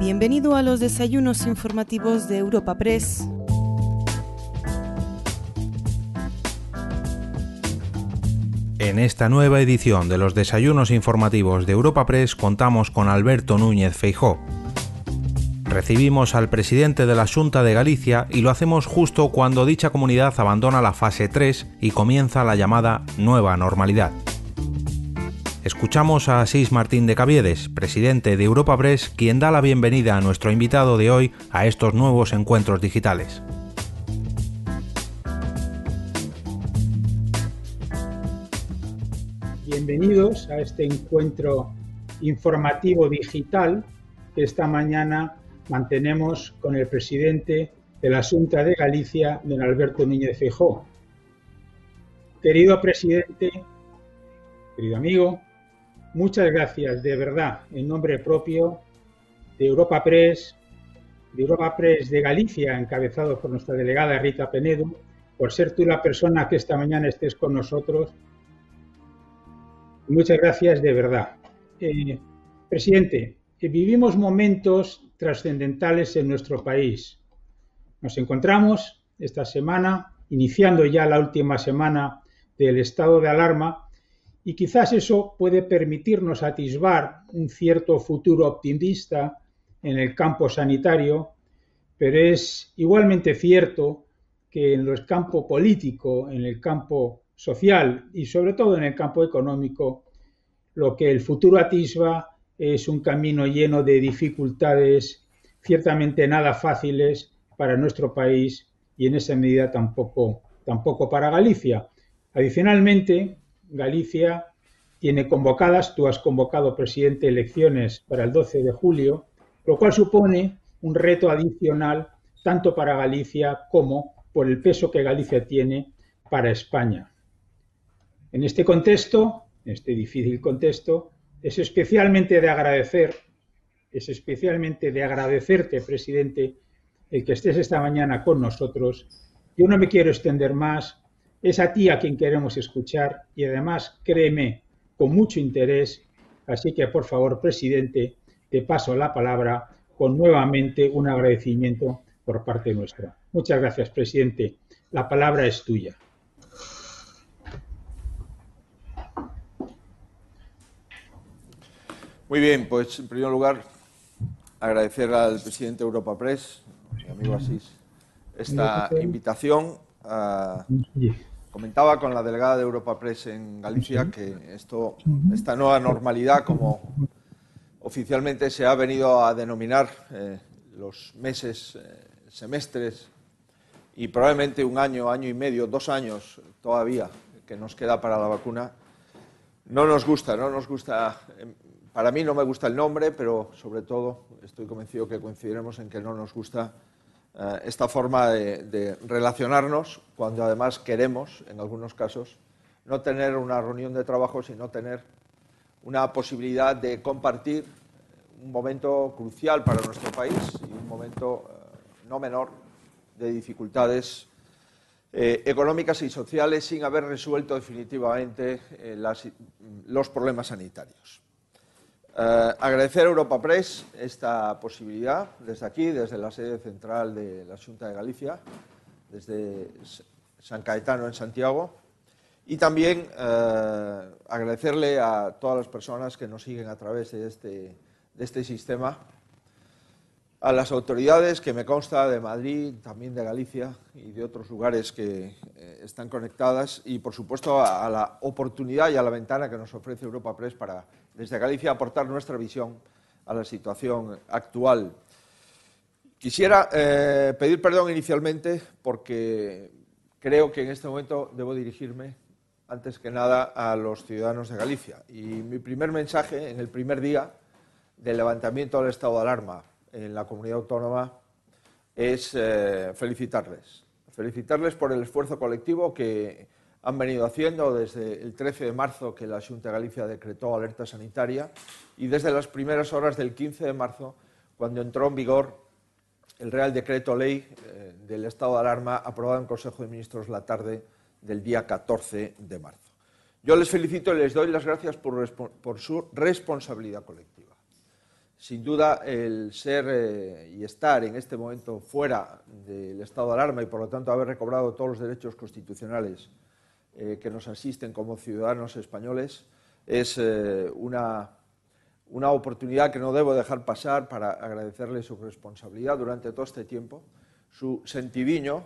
Bienvenido a los desayunos informativos de Europa Press. En esta nueva edición de los desayunos informativos de Europa Press contamos con Alberto Núñez Feijó. Recibimos al presidente de la Junta de Galicia y lo hacemos justo cuando dicha comunidad abandona la fase 3 y comienza la llamada nueva normalidad. Escuchamos a Asís Martín de Caviedes, presidente de Europa Press, quien da la bienvenida a nuestro invitado de hoy a estos nuevos encuentros digitales. Bienvenidos a este encuentro informativo digital que esta mañana mantenemos con el presidente de la Junta de Galicia, don Alberto Núñez Feijóo. Querido presidente, querido amigo, muchas gracias de verdad en nombre propio de Europa Press, de Europa Press de Galicia, encabezado por nuestra delegada Rita Penedo, por ser tú la persona que esta mañana estés con nosotros. Muchas gracias de verdad. Eh, presidente, eh, vivimos momentos trascendentales en nuestro país. Nos encontramos esta semana, iniciando ya la última semana del estado de alarma, y quizás eso puede permitirnos atisbar un cierto futuro optimista en el campo sanitario, pero es igualmente cierto que en el campo político, en el campo social y sobre todo en el campo económico, lo que el futuro atisba es un camino lleno de dificultades ciertamente nada fáciles para nuestro país y en esa medida tampoco, tampoco para Galicia. Adicionalmente, Galicia tiene convocadas, tú has convocado, presidente, elecciones para el 12 de julio, lo cual supone un reto adicional tanto para Galicia como por el peso que Galicia tiene para España. En este contexto, en este difícil contexto, es especialmente de agradecer, es especialmente de agradecerte, presidente, el que estés esta mañana con nosotros. Yo no me quiero extender más, es a ti a quien queremos escuchar y además, créeme, con mucho interés. Así que, por favor, presidente, te paso la palabra con nuevamente un agradecimiento por parte nuestra. Muchas gracias, presidente. La palabra es tuya. Muy bien, pues en primer lugar agradecer al presidente de Europa Press, mi amigo Asís, esta invitación. A, comentaba con la delegada de Europa Press en Galicia que esto, esta nueva normalidad, como oficialmente se ha venido a denominar eh, los meses, eh, semestres y probablemente un año, año y medio, dos años todavía que nos queda para la vacuna, no nos gusta, no nos gusta. Em, para mí no me gusta el nombre, pero sobre todo estoy convencido que coincidiremos en que no nos gusta eh, esta forma de, relacionarnos cuando además queremos, en algunos casos, no tener una reunión de trabajo, sino tener una posibilidad de compartir un momento crucial para nuestro país y un momento eh, no menor de dificultades eh, económicas y sociales sin haber resuelto definitivamente los problemas sanitarios. Eh, agradecer a Europa Press esta posibilidad desde aquí, desde la sede central de la Junta de Galicia, desde San Caetano en Santiago, y también eh, agradecerle a todas las personas que nos siguen a través de este, de este sistema, a las autoridades que me consta de Madrid, también de Galicia y de otros lugares que eh, están conectadas, y por supuesto a la oportunidad y a la ventana que nos ofrece Europa Press para desde Galicia aportar nuestra visión a la situación actual. Quisiera eh, pedir perdón inicialmente porque creo que en este momento debo dirigirme antes que nada a los ciudadanos de Galicia. Y mi primer mensaje en el primer día del levantamiento del estado de alarma en la comunidad autónoma es eh, felicitarles. Felicitarles por el esfuerzo colectivo que han venido haciendo desde el 13 de marzo que la Junta de Galicia decretó alerta sanitaria y desde las primeras horas del 15 de marzo cuando entró en vigor el Real Decreto Ley eh, del estado de alarma aprobado en Consejo de Ministros la tarde del día 14 de marzo. Yo les felicito y les doy las gracias por, su responsabilidad colectiva. sin duda, el ser eh, y estar en este momento fuera del estado de alarma y, por lo tanto, haber recobrado todos los derechos constitucionales eh, que nos asisten como ciudadanos españoles es una, una oportunidad que no debo dejar pasar para agradecerle su responsabilidad durante todo este tiempo, su sentidiño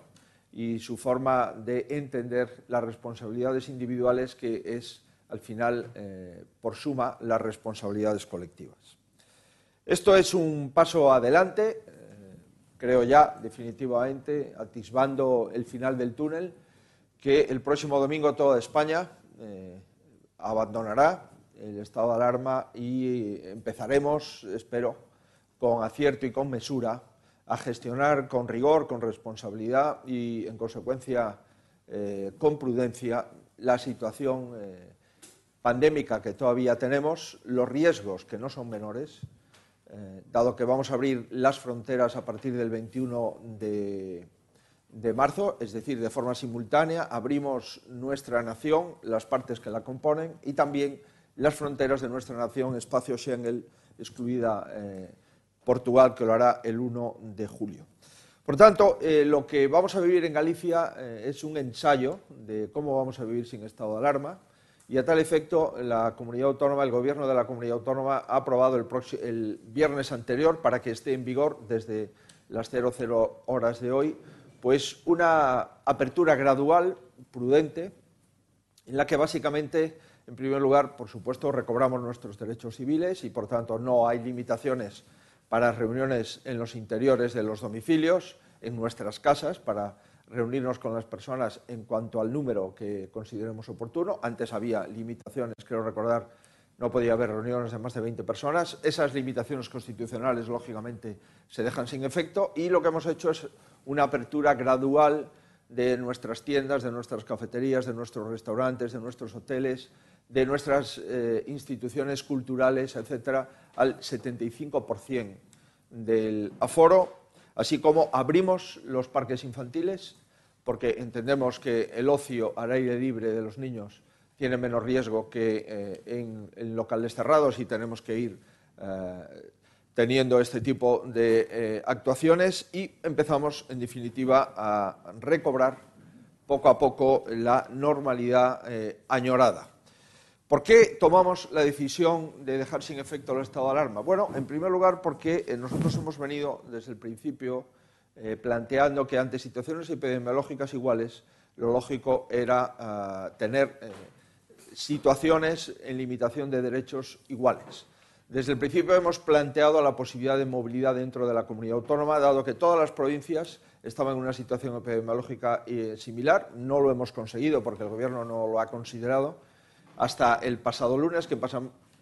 y su forma de entender las responsabilidades individuales que es, al final, eh, por suma, las responsabilidades colectivas. Esto es un paso adelante, eh, creo ya, definitivamente, atisbando el final del túnel, que el próximo domingo toda España eh, abandonará el estado de alarma y empezaremos, espero, con acierto y con mesura, a gestionar con rigor, con responsabilidad y, en consecuencia, eh, con prudencia la situación eh, pandémica que todavía tenemos, los riesgos que no son menores, dado que vamos a abrir las fronteras a partir del 21 de, de marzo, es decir, de forma simultánea, abrimos nuestra nación, las partes que la componen y también las fronteras de nuestra nación, espacio Schengen, excluida eh, Portugal, que lo hará el 1 de julio. Por tanto, eh, lo que vamos a vivir en Galicia eh, es un ensayo de cómo vamos a vivir sin estado de alarma y a tal efecto la comunidad autónoma, el gobierno de la comunidad autónoma ha aprobado el, el viernes anterior para que esté en vigor desde las 00 horas de hoy, pues una apertura gradual, prudente, en la que básicamente en primer lugar, por supuesto, recobramos nuestros derechos civiles y, por tanto, no hay limitaciones para reuniones en los interiores de los domicilios, en nuestras casas, para reunirnos con las personas en cuanto al número que consideremos oportuno. Antes había limitaciones, creo recordar, no podía haber reuniones de más de 20 personas. Esas limitaciones constitucionales, lógicamente, se dejan sin efecto y lo que hemos hecho es una apertura gradual de nuestras tiendas, de nuestras cafeterías, de nuestros restaurantes, de nuestros hoteles, de nuestras eh, instituciones culturales, etcétera, al 75% del aforo, así como abrimos los parques infantiles, porque entendemos que el ocio al aire libre de los niños tiene menos riesgo que eh, en, locales cerrados y tenemos que ir eh, teniendo este tipo de actuaciones y empezamos, en definitiva, a recobrar poco a poco la normalidad añorada. ¿Por qué tomamos la decisión de dejar sin efecto el estado de alarma? Bueno, en primer lugar porque eh, nosotros hemos venido desde el principio eh, planteando que ante situaciones epidemiológicas iguales, lo lógico era ah, tener eh, situaciones en limitación de derechos iguales. Desde el principio hemos planteado la posibilidad de movilidad dentro de la comunidad autónoma, dado que todas las provincias estaban en una situación epidemiológica similar. No lo hemos conseguido porque el Gobierno no lo ha considerado hasta el pasado lunes, que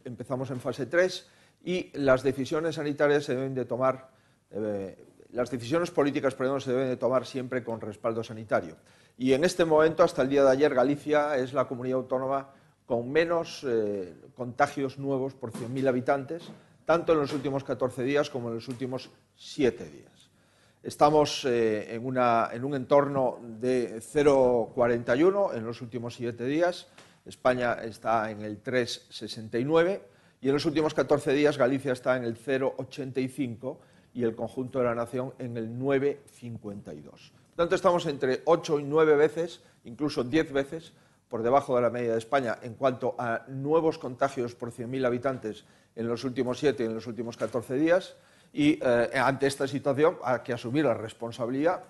empezamos en fase 3, y las decisiones sanitarias se deben de tomar, eh, las decisiones políticas, perdón, se deben de tomar siempre con respaldo sanitario. Y en este momento, hasta el día de ayer, Galicia es la comunidad autónoma con menos eh, contagios nuevos por 100.000 habitantes, tanto en los últimos 14 días como en los últimos 7 días. Estamos eh, en, en, un entorno de 0,41 en los últimos 7 días España está en el 3,69 y en los últimos 14 días Galicia está en el 0,85 y el conjunto de la nación en el 9,52. Por tanto, estamos entre 8 y 9 veces, incluso 10 veces, por debajo de la media de España en cuanto a nuevos contagios por 100.000 habitantes en los últimos 7 y en los últimos 14 días. Y eh, ante esta situación hay que asumir la responsabilidad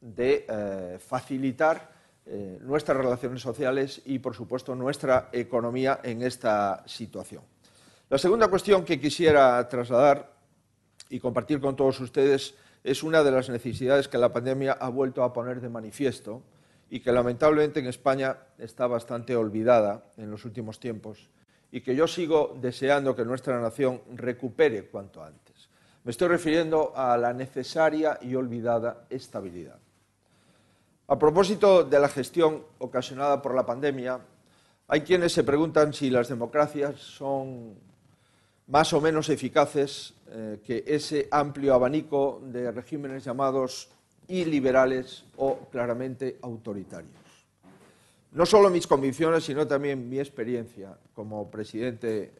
de eh, facilitar eh, nuestras relaciones sociales y, por supuesto, nuestra economía en esta situación. La segunda cuestión que quisiera trasladar y compartir con todos ustedes es una de las necesidades que la pandemia ha vuelto a poner de manifiesto y que lamentablemente en España está bastante olvidada en los últimos tiempos y que yo sigo deseando que nuestra nación recupere cuanto antes. Me estoy refiriendo a la necesaria y olvidada estabilidad. A propósito de la gestión ocasionada por la pandemia, hay quienes se preguntan si las democracias son más o menos eficaces eh, que ese amplio abanico de regímenes llamados iliberales o claramente autoritarios. No solo mis convicciones, sino también mi experiencia como presidente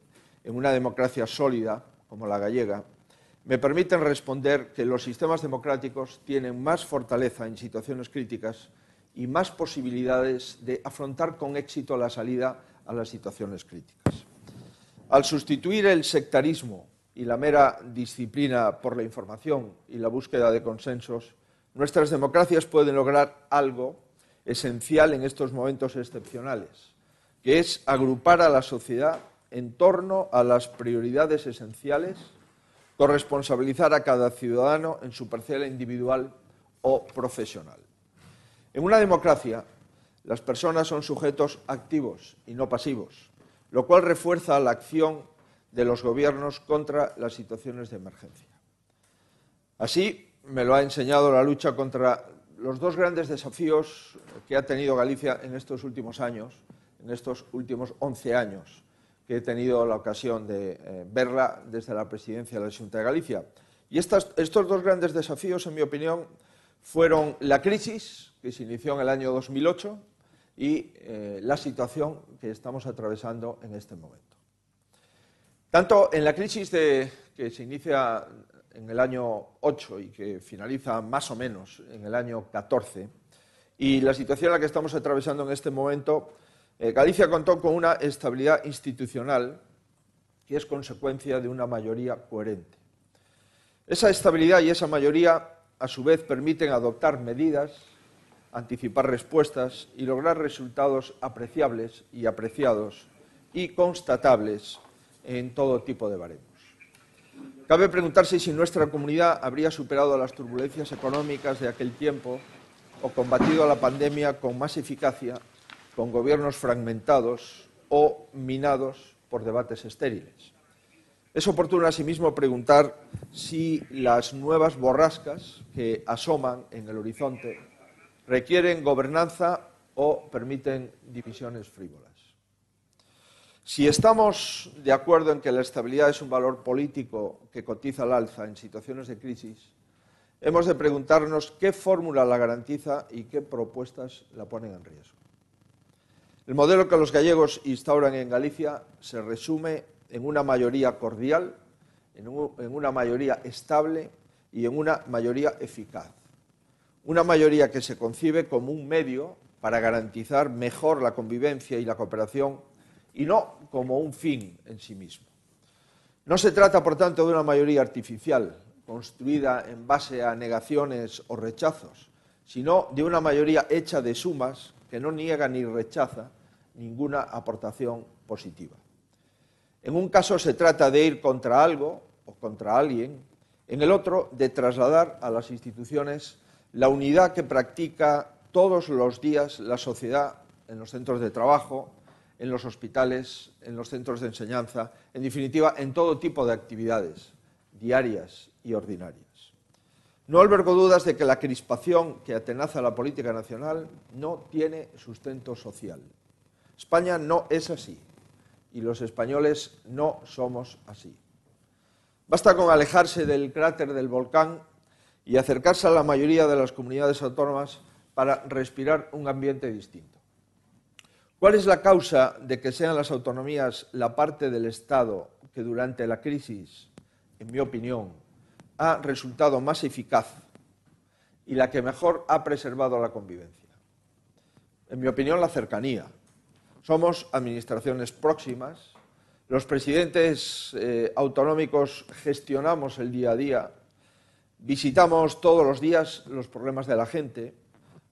en una democracia sólida, como la gallega, me permiten responder que los sistemas democráticos tienen más fortaleza en situaciones críticas y más posibilidades de afrontar con éxito la salida a las situaciones críticas. Al sustituir el sectarismo y la mera disciplina por la información y la búsqueda de consensos, nuestras democracias pueden lograr algo esencial en estos momentos excepcionales, que es agrupar a la sociedad en torno a las prioridades esenciales, corresponsabilizar a cada ciudadano en su parcela individual o profesional. En una democracia, las personas son sujetos activos y no pasivos, lo cual refuerza la acción de los gobiernos contra las situaciones de emergencia. Así me lo ha enseñado la lucha contra los dos grandes desafíos que ha tenido Galicia en estos últimos años, en estos últimos 11 años que he tenido la ocasión de eh, verla desde la presidencia de la Junta de Galicia. Y estos dos grandes desafíos, en mi opinión, fueron la crisis, que se inició en el año 2008, y eh, la situación que estamos atravesando en este momento. Tanto en la crisis que se inicia en el año 8 y que finaliza más o menos en el año 14, y la situación en la que estamos atravesando en este momento, eh, Galicia contó con una estabilidad institucional que es consecuencia de una mayoría coherente. Esa estabilidad y esa mayoría, a su vez, permiten adoptar medidas anticipar respuestas y lograr resultados apreciables y apreciados y constatables en todo tipo de baremos. Cabe preguntarse si nuestra comunidad habría superado las turbulencias económicas de aquel tiempo o combatido la pandemia con más eficacia con gobiernos fragmentados o minados por debates estériles. Es oportuno asimismo preguntar si las nuevas borrascas que asoman en el horizonte requieren gobernanza o permiten divisiones frívolas. Si estamos de acuerdo en que la estabilidad es un valor político que cotiza al alza en situaciones de crisis, hemos de preguntarnos qué fórmula la garantiza y qué propuestas la ponen en riesgo. El modelo que los gallegos instauran en Galicia se resume en una mayoría cordial, en, una mayoría estable y en una mayoría eficaz una mayoría que se concibe como un medio para garantizar mejor la convivencia y la cooperación y no como un fin en sí mismo. No se trata, por tanto, de una mayoría artificial, construida en base a negaciones o rechazos, sino de una mayoría hecha de sumas que no niega ni rechaza ninguna aportación positiva. En un caso se trata de ir contra algo o contra alguien, en el otro de trasladar a las instituciones la unidad que practica todos los días la sociedad en los centros de trabajo, en los hospitales, en los centros de enseñanza, en definitiva, en todo tipo de actividades diarias y ordinarias. No albergo dudas de que la crispación que atenaza la política nacional no tiene sustento social. España no es así y los españoles no somos así. Basta con alejarse del cráter del volcán y acercarse a la mayoría de las comunidades autónomas para respirar un ambiente distinto. ¿Cuál es la causa de que sean las autonomías la parte del Estado que durante la crisis, en mi opinión, ha resultado más eficaz y la que mejor ha preservado la convivencia? En mi opinión, la cercanía. Somos administraciones próximas, los presidentes eh, autonómicos gestionamos el día a día Visitamos todos los días los problemas de la gente,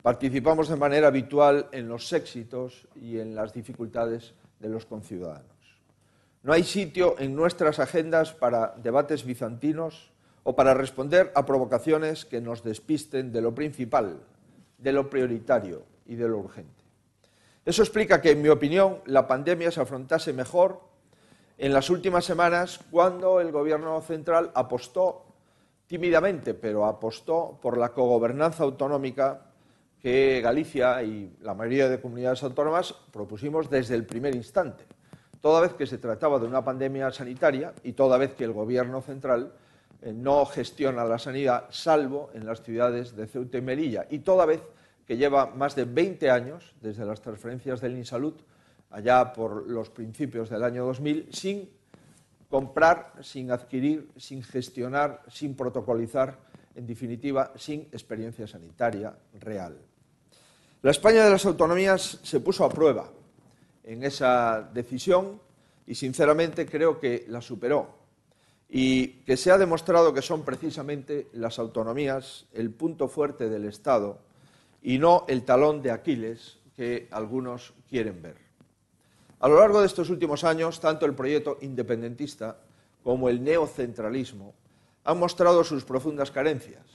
participamos de manera habitual en los éxitos y en las dificultades de los conciudadanos. No hay sitio en nuestras agendas para debates bizantinos o para responder a provocaciones que nos despisten de lo principal, de lo prioritario y de lo urgente. Eso explica que, en mi opinión, la pandemia se afrontase mejor en las últimas semanas cuando el Gobierno central apostó tímidamente, pero apostó por la cogobernanza autonómica que Galicia y la mayoría de comunidades autónomas propusimos desde el primer instante, toda vez que se trataba de una pandemia sanitaria y toda vez que el Gobierno central eh, no gestiona la sanidad salvo en las ciudades de Ceuta y Melilla y toda vez que lleva más de 20 años desde las transferencias del INSALUD allá por los principios del año 2000 sin comprar sin adquirir, sin gestionar, sin protocolizar, en definitiva, sin experiencia sanitaria real. La España de las autonomías se puso a prueba en esa decisión y, sinceramente, creo que la superó y que se ha demostrado que son precisamente las autonomías el punto fuerte del Estado y no el talón de Aquiles que algunos quieren ver. A lo largo de estos últimos años, tanto el proyecto independentista como el neocentralismo han mostrado sus profundas carencias,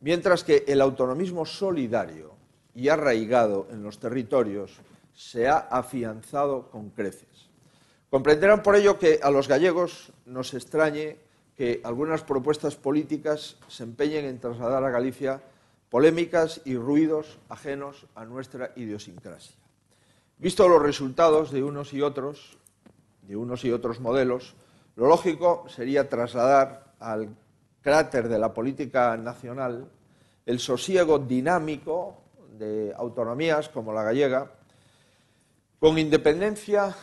mientras que el autonomismo solidario y arraigado en los territorios se ha afianzado con creces. Comprenderán por ello que a los gallegos nos extrañe que algunas propuestas políticas se empeñen en trasladar a Galicia polémicas y ruidos ajenos a nuestra idiosincrasia. Visto los resultados de unos y otros, de unos y otros modelos, lo lógico sería trasladar al cráter de la política nacional el sosiego dinámico de autonomías como la gallega, con independencia,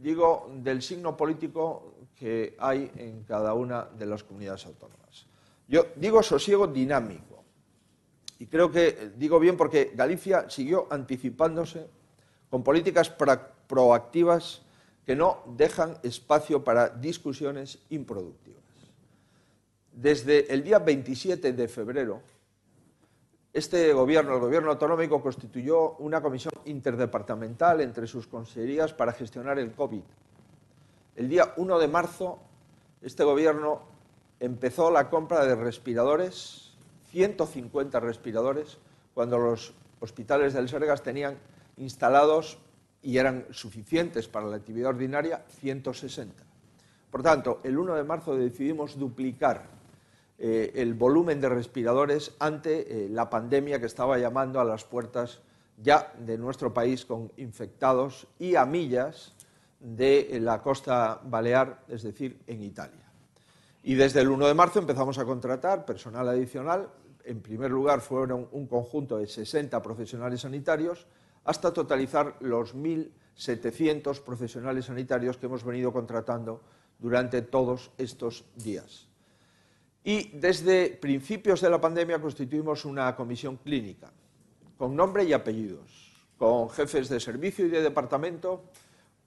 digo, del signo político que hay en cada una de las comunidades autónomas. Yo digo sosiego dinámico, y creo que digo bien porque Galicia siguió anticipándose con políticas proactivas que no dejan espacio para discusiones improductivas. Desde el día 27 de febrero, este gobierno, el gobierno autonómico, constituyó una comisión interdepartamental entre sus consejerías para gestionar el COVID. El día 1 de marzo, este gobierno empezó la compra de respiradores, 150 respiradores, cuando los hospitales del Sergas tenían instalados y eran suficientes para la actividad ordinaria 160. Por tanto, el 1 de marzo decidimos duplicar eh, el volumen de respiradores ante eh, la pandemia que estaba llamando a las puertas ya de nuestro país con infectados y a millas de la costa balear, es decir, en Italia. Y desde el 1 de marzo empezamos a contratar personal adicional. En primer lugar, fueron un conjunto de 60 profesionales sanitarios hasta totalizar los 1.700 profesionales sanitarios que hemos venido contratando durante todos estos días. Y desde principios de la pandemia constituimos una comisión clínica con nombre y apellidos, con jefes de servicio y de departamento,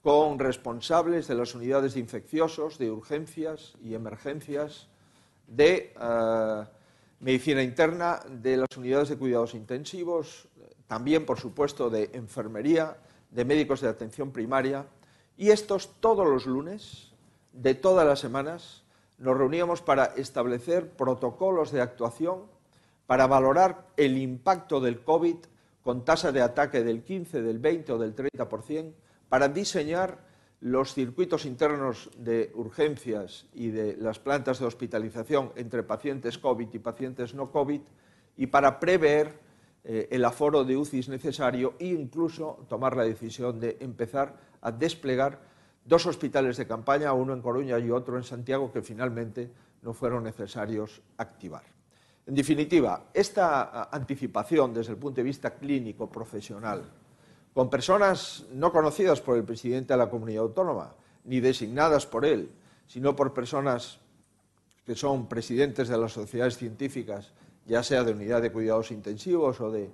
con responsables de las unidades de infecciosos, de urgencias y emergencias, de eh, medicina interna, de las unidades de cuidados intensivos, también, por supuesto, de enfermería, de médicos de atención primaria, y estos todos los lunes, de todas las semanas, nos reuníamos para establecer protocolos de actuación, para valorar el impacto del COVID con tasa de ataque del 15, del 20 o del 30%, para diseñar los circuitos internos de urgencias y de las plantas de hospitalización entre pacientes COVID y pacientes no COVID, y para prever eh, el aforo de UCIs necesario e incluso tomar la decisión de empezar a desplegar dos hospitales de campaña, uno en Coruña y otro en Santiago, que finalmente no fueron necesarios activar. En definitiva, esta anticipación desde el punto de vista clínico profesional, con personas no conocidas por el presidente de la comunidad autónoma, ni designadas por él, sino por personas que son presidentes de las sociedades científicas ya sea de unidad de cuidados intensivos o de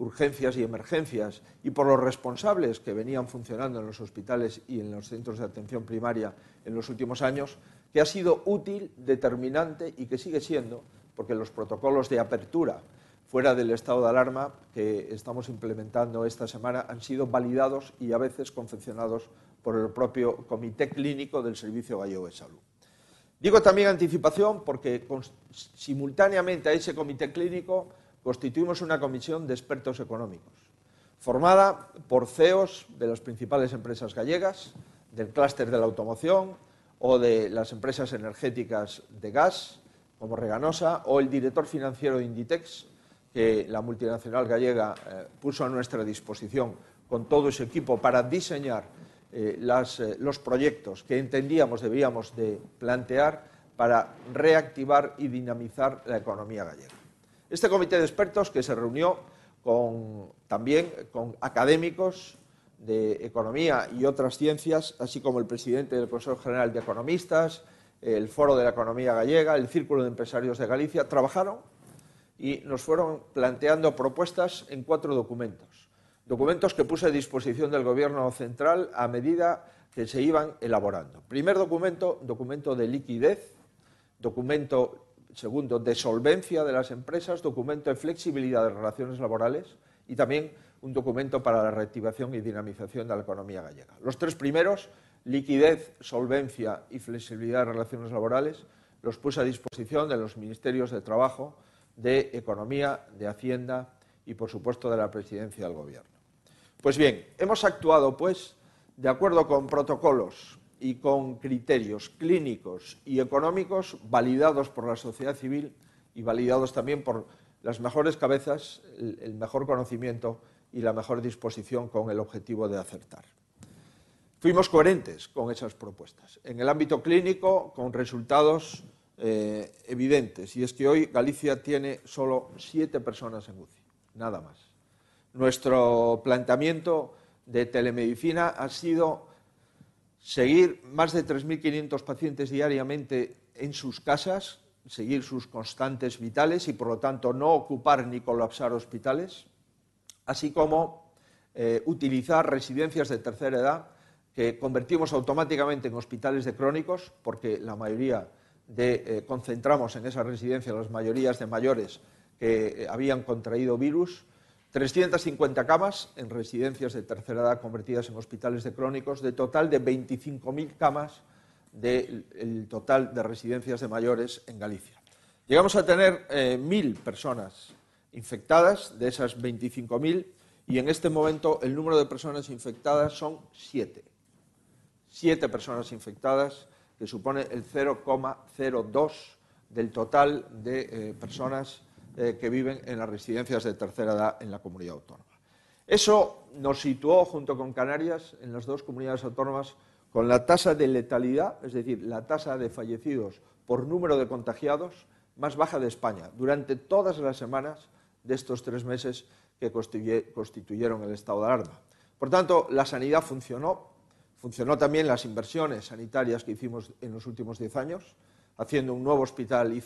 urgencias y emergencias, y por los responsables que venían funcionando en los hospitales y en los centros de atención primaria en los últimos años, que ha sido útil, determinante y que sigue siendo, porque los protocolos de apertura fuera del estado de alarma que estamos implementando esta semana han sido validados y a veces confeccionados por el propio Comité Clínico del Servicio Gallego de Salud. Digo también anticipación porque simultáneamente a ese comité clínico constituimos una comisión de expertos económicos, formada por CEOs de las principales empresas gallegas, del clúster de la automoción o de las empresas energéticas de gas, como Reganosa, o el director financiero de Inditex, que la multinacional gallega eh, puso a nuestra disposición con todo ese equipo para diseñar eh, eh, los proyectos que entendíamos debíamos de plantear para reactivar y dinamizar la economía gallega. Este comité de expertos que se reunió también con académicos de Economía y otras ciencias, así como el presidente del Consejo General de Economistas, el Foro de la Economía Gallega, el Círculo de Empresarios de Galicia, trabajaron y nos fueron planteando propuestas en cuatro documentos. Documentos que puse a disposición del Gobierno central a medida que se iban elaborando. Primer documento, documento de liquidez, documento segundo de solvencia de las empresas, documento de flexibilidad de relaciones laborales y también un documento para la reactivación y dinamización de la economía gallega. Los tres primeros, liquidez, solvencia y flexibilidad de relaciones laborales, los puse a disposición de los ministerios de Trabajo, de Economía, de Hacienda y, por supuesto, de la Presidencia del Gobierno. Pues bien, hemos actuado, pues, de acuerdo con protocolos y con criterios clínicos y económicos validados por la sociedad civil y validados también por las mejores cabezas, el mejor conocimiento y la mejor disposición con el objetivo de acertar. Fuimos coherentes con esas propuestas. En el ámbito clínico, con resultados eh, evidentes, y es que hoy Galicia tiene solo siete personas en UCI, nada más. Nuestro planteamiento de telemedicina ha sido seguir más de 3.500 pacientes diariamente en sus casas, seguir sus constantes vitales y, por lo tanto, no ocupar ni colapsar hospitales, así como eh, utilizar residencias de tercera edad que convertimos automáticamente en hospitales de crónicos, porque la mayoría de, eh, concentramos en esa residencia las mayorías de mayores que eh, habían contraído virus, 350 camas en residencias de tercera edad convertidas en hospitales de crónicos, de total de 25.000 camas del total de residencias de mayores en Galicia. Llegamos a tener 1.000 eh, personas infectadas, de esas 25.000, y en este momento el número de personas infectadas son 7. 7 personas infectadas que supone el 0,02 del total de eh, personas eh, que viven en las residencias de tercera edad en la comunidad autónoma. Eso nos situó, junto con Canarias, en las dos comunidades autónomas con la tasa de letalidad, es decir, la tasa de fallecidos por número de contagiados más baja de España durante todas las semanas de estos tres meses que constituyeron el estado de alarma. Por tanto, la sanidad funcionó, Funcionó también las inversiones sanitarias que hicimos en los últimos diez años, haciendo un nuevo hospital,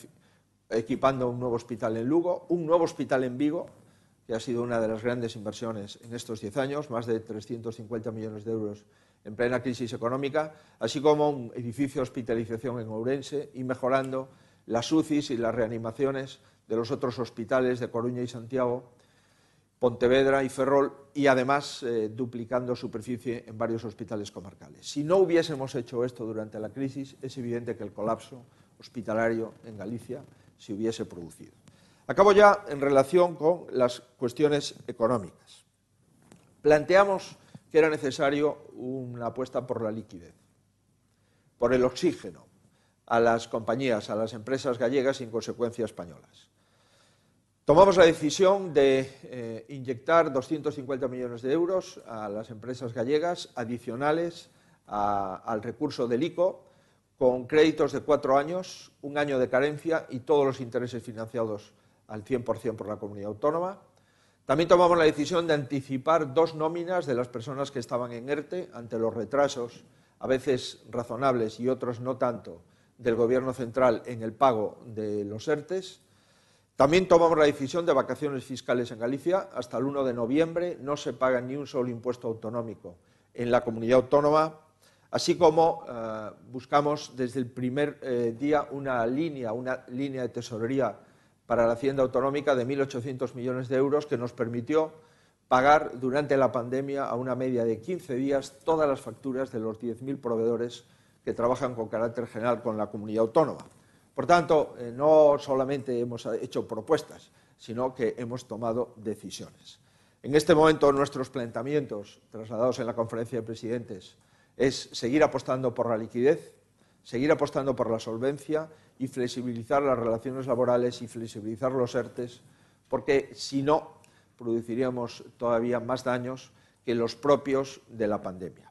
equipando un nuevo hospital en Lugo, un nuevo hospital en Vigo, que ha sido una de las grandes inversiones en estos diez años, más de 350 millones de euros en plena crisis económica, así como un edificio de hospitalización en Ourense y mejorando las UCIs y las reanimaciones de los otros hospitales de Coruña y Santiago Pontevedra y Ferrol y además eh, duplicando superficie en varios hospitales comarcales. Si no hubiésemos hecho esto durante la crisis, es evidente que el colapso hospitalario en Galicia se hubiese producido. Acabo ya en relación con las cuestiones económicas. Planteamos que era necesario una apuesta por la liquidez, por el oxígeno a las compañías, a las empresas gallegas y en consecuencia españolas. Tomamos la decisión de eh, inyectar 250 millones de euros a las empresas gallegas adicionales al recurso del ICO, con créditos de cuatro años, un año de carencia y todos los intereses financiados al 100% por la comunidad autónoma. También tomamos la decisión de anticipar dos nóminas de las personas que estaban en ERTE ante los retrasos, a veces razonables y otros no tanto, del Gobierno central en el pago de los ERTES. También tomamos la decisión de vacaciones fiscales en Galicia. Hasta el 1 de noviembre no se paga ni un solo impuesto autonómico en la comunidad autónoma, así como eh, buscamos desde el primer eh, día una línea, una línea de tesorería para la Hacienda Autonómica de 1.800 millones de euros que nos permitió pagar durante la pandemia a una media de 15 días todas las facturas de los 10.000 proveedores que trabajan con carácter general con la comunidad autónoma. Por tanto, eh, no solamente hemos hecho propuestas, sino que hemos tomado decisiones. En este momento, nuestros planteamientos trasladados en la conferencia de presidentes es seguir apostando por la liquidez, seguir apostando por la solvencia y flexibilizar las relaciones laborales y flexibilizar los ERTES, porque si no, produciríamos todavía más daños que los propios de la pandemia.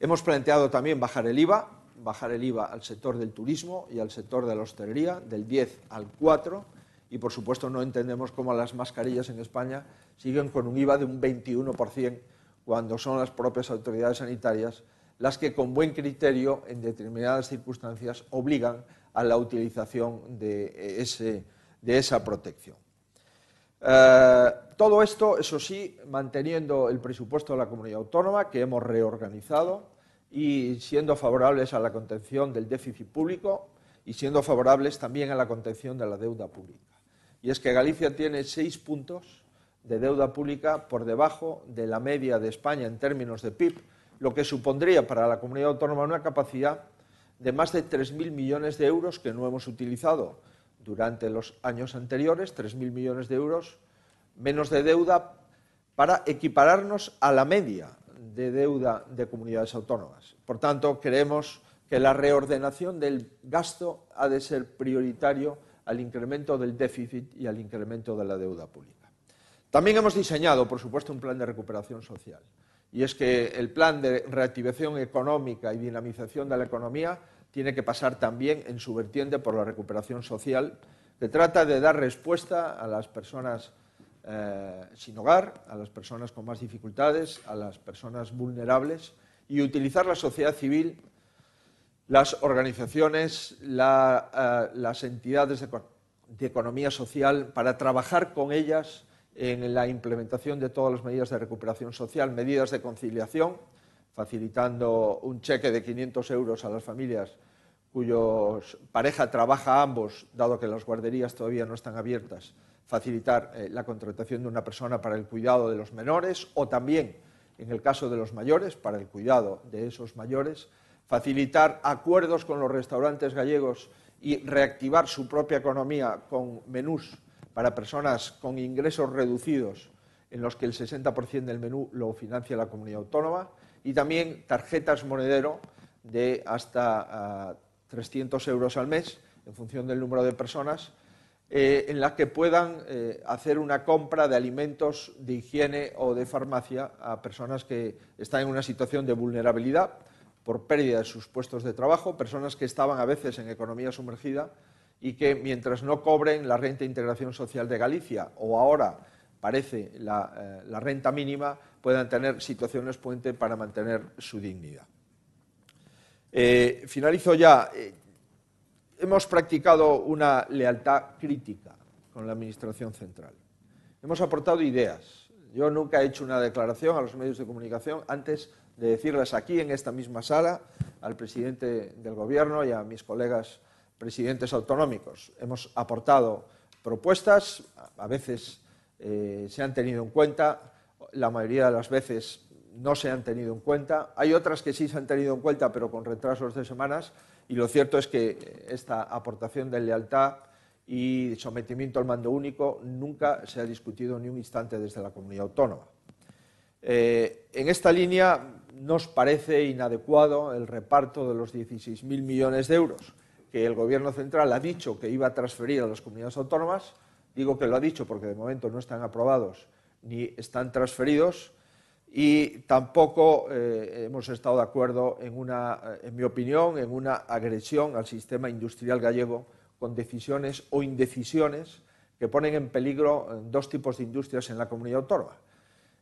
Hemos planteado también bajar el IVA, bajar el IVA al sector del turismo y al sector de la hostelería del 10 al 4 y por supuesto no entendemos cómo las mascarillas en España siguen con un IVA de un 21% cuando son las propias autoridades sanitarias las que con buen criterio en determinadas circunstancias obligan a la utilización de, ese, de esa protección. Eh, todo esto, eso sí, manteniendo el presupuesto de la comunidad autónoma que hemos reorganizado y siendo favorables a la contención del déficit público y siendo favorables también a la contención de la deuda pública. Y es que Galicia tiene seis puntos de deuda pública por debajo de la media de España en términos de PIB, lo que supondría para la comunidad autónoma una capacidad de más de 3.000 millones de euros que no hemos utilizado durante los años anteriores, 3.000 millones de euros menos de deuda para equipararnos a la media de deuda de comunidades autónomas. Por tanto, creemos que la reordenación del gasto ha de ser prioritario al incremento del déficit y al incremento de la deuda pública. También hemos diseñado, por supuesto, un plan de recuperación social. Y es que el plan de reactivación económica y dinamización de la economía tiene que pasar también en su vertiente por la recuperación social, que trata de dar respuesta a las personas eh, sin hogar, a las personas con más dificultades, a las personas vulnerables y utilizar la sociedad civil, las organizaciones, eh, las entidades de economía social para trabajar con ellas en la implementación de todas las medidas de recuperación social, medidas de conciliación, facilitando un cheque de 500 euros a las familias cuyos pareja trabaja ambos, dado que las guarderías todavía no están abiertas, facilitar eh, la contratación de una persona para el cuidado de los menores o también, en el caso de los mayores, para el cuidado de esos mayores, facilitar acuerdos con los restaurantes gallegos y reactivar su propia economía con menús para personas con ingresos reducidos en los que el 60% del menú lo financia la comunidad autónoma y también tarjetas monedero de hasta 300 ah, euros al mes en función del número de personas eh, en las que puedan eh, hacer una compra de alimentos de higiene o de farmacia a personas que están en una situación de vulnerabilidad por pérdida de sus puestos de trabajo, personas que estaban a veces en economía sumergida y que mientras no cobren la renta de integración social de Galicia o ahora parece la, eh, renta mínima, puedan tener situaciones puente para mantener su dignidad. Eh, finalizo ya. Eh, hemos practicado una lealtad crítica con la Administración Central. Hemos aportado ideas. Yo nunca he hecho una declaración a los medios de comunicación antes de decirles aquí, en esta misma sala, al presidente del Gobierno y a mis colegas presidentes autonómicos. Hemos aportado propuestas, a veces eh, se han tenido en cuenta, la mayoría de las veces no se han tenido en cuenta. Hay otras que sí se han tenido en cuenta, pero con retrasos de semanas, y lo cierto es que esta aportación de lealtad y sometimiento al mando único nunca se ha discutido ni un instante desde la comunidad autónoma. Eh, en esta línea nos parece inadecuado el reparto de los 16.000 millones de euros que el Gobierno central ha dicho que iba a transferir a las comunidades autónomas. Digo que lo ha dicho porque de momento no están aprobados ni están transferidos y tampoco eh, hemos estado de acuerdo en una, eh, en mi opinión, en una agresión al sistema industrial gallego con decisiones o indecisiones que ponen en peligro eh, dos tipos de industrias en la comunidad autónoma.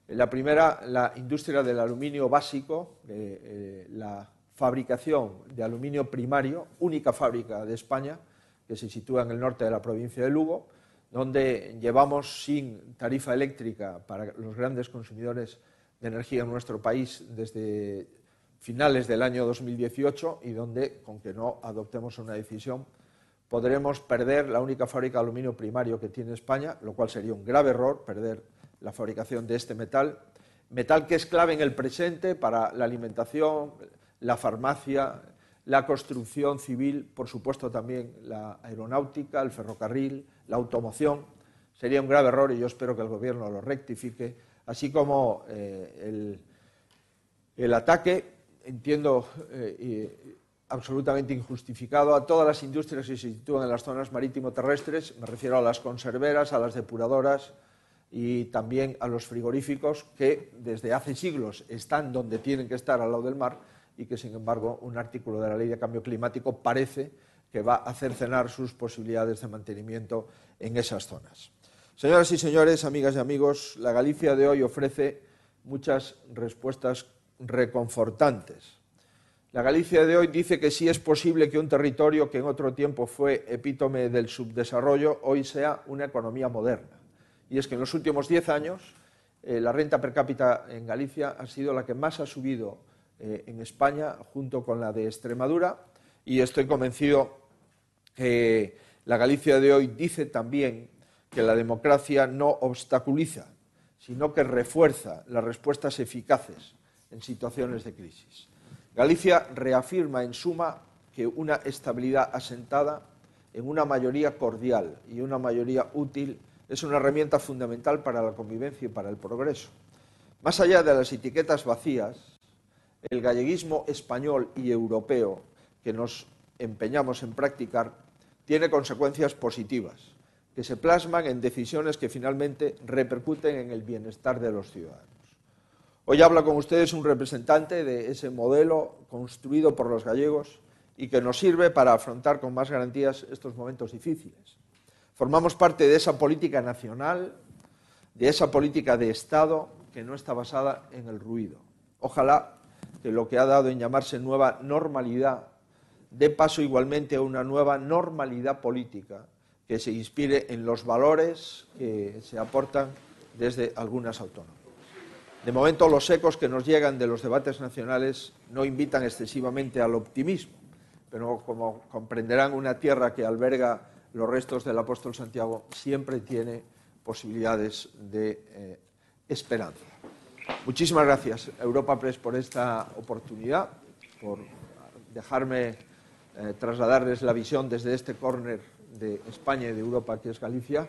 La primera, la industria del aluminio básico, la fabricación de aluminio primario, única fábrica de España, que se sitúa en el norte de la provincia de Lugo, donde llevamos sin tarifa eléctrica para los grandes consumidores de energía en nuestro país desde finales del año 2018 y donde, con que no adoptemos una decisión, podremos perder la única fábrica de aluminio primario que tiene España, lo cual sería un grave error, perder la fabricación de este metal, metal que es clave en el presente para la alimentación, la farmacia, la construcción civil, por supuesto también la aeronáutica, el ferrocarril, la automoción. Sería un grave error y yo espero que el Gobierno lo rectifique, así como eh, el, ataque, entiendo, eh, absolutamente injustificado a todas las industrias que se sitúan en las zonas marítimo-terrestres, me refiero a las conserveras, a las depuradoras y también a los frigoríficos que desde hace siglos están donde tienen que estar al lado del mar y que, sin embargo, un artículo de la Ley de Cambio Climático parece que va a hacer cenar sus posibilidades de mantenimiento en esas zonas. Señoras y señores, amigas y amigos, la Galicia de hoy ofrece muchas respuestas reconfortantes. La Galicia de hoy dice que sí es posible que un territorio que en otro tiempo fue epítome del subdesarrollo hoy sea una economía moderna. Y es que en los últimos diez años eh, la renta per cápita en Galicia ha sido la que más ha subido eh, en España junto con la de Extremadura y estoy convencido que la Galicia de hoy dice también que la democracia no obstaculiza, sino que refuerza las respuestas eficaces en situaciones de crisis. Galicia reafirma, en suma, que una estabilidad asentada en una mayoría cordial y una mayoría útil es una herramienta fundamental para la convivencia y para el progreso. Más allá de las etiquetas vacías, el galleguismo español y europeo que nos empeñamos en practicar tiene consecuencias positivas, que se plasman en decisiones que finalmente repercuten en el bienestar de los ciudadanos. Hoy habla con ustedes un representante de ese modelo construido por los gallegos y que nos sirve para afrontar con más garantías estos momentos difíciles. Formamos parte de esa política nacional, de esa política de Estado que no está basada en el ruido. Ojalá que lo que ha dado en llamarse nueva normalidad dé paso igualmente a una nueva normalidad política que se inspire en los valores que se aportan desde algunas autonomías. De momento, los ecos que nos llegan de los debates nacionales no invitan excesivamente al optimismo, pero como comprenderán, una tierra que alberga los restos del apóstol Santiago siempre tiene posibilidades de eh, esperanza. Muchísimas gracias, Europa Press, por esta oportunidad, por dejarme eh, trasladarles la visión desde este córner de España y de Europa, que es Galicia,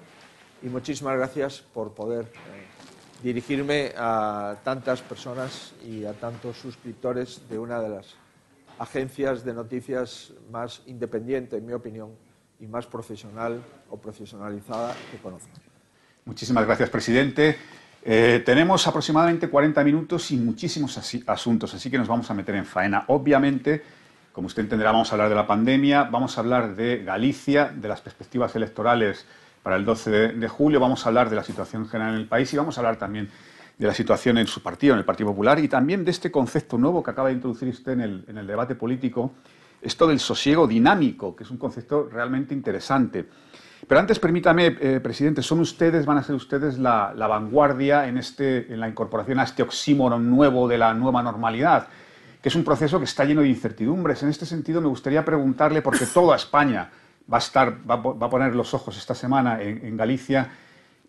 y muchísimas gracias por poder. Eh, dirigirme a tantas personas y a tantos suscriptores de una de las agencias de noticias más independiente, en mi opinión, y más profesional o profesionalizada que conozco. Muchísimas gracias, presidente. Eh, tenemos aproximadamente 40 minutos y muchísimos asuntos, así que nos vamos a meter en faena. Obviamente, como usted entenderá, vamos a hablar de la pandemia, vamos a hablar de Galicia, de las perspectivas electorales para el 12 de, julio. Vamos a hablar de la situación general en el país y vamos a hablar también de la situación en su partido, en el Partido Popular, y también de este concepto nuevo que acaba de introducir usted en el, debate político, esto del sosiego dinámico, que es un concepto realmente interesante. Pero antes, permítame, eh, presidente, son ustedes, van a ser ustedes la, vanguardia en, este, en la incorporación a este oxímoron nuevo de la nueva normalidad, que es un proceso que está lleno de incertidumbres. En este sentido, me gustaría preguntarle, porque toda España va a, estar, va, a poner los ojos esta semana en, Galicia.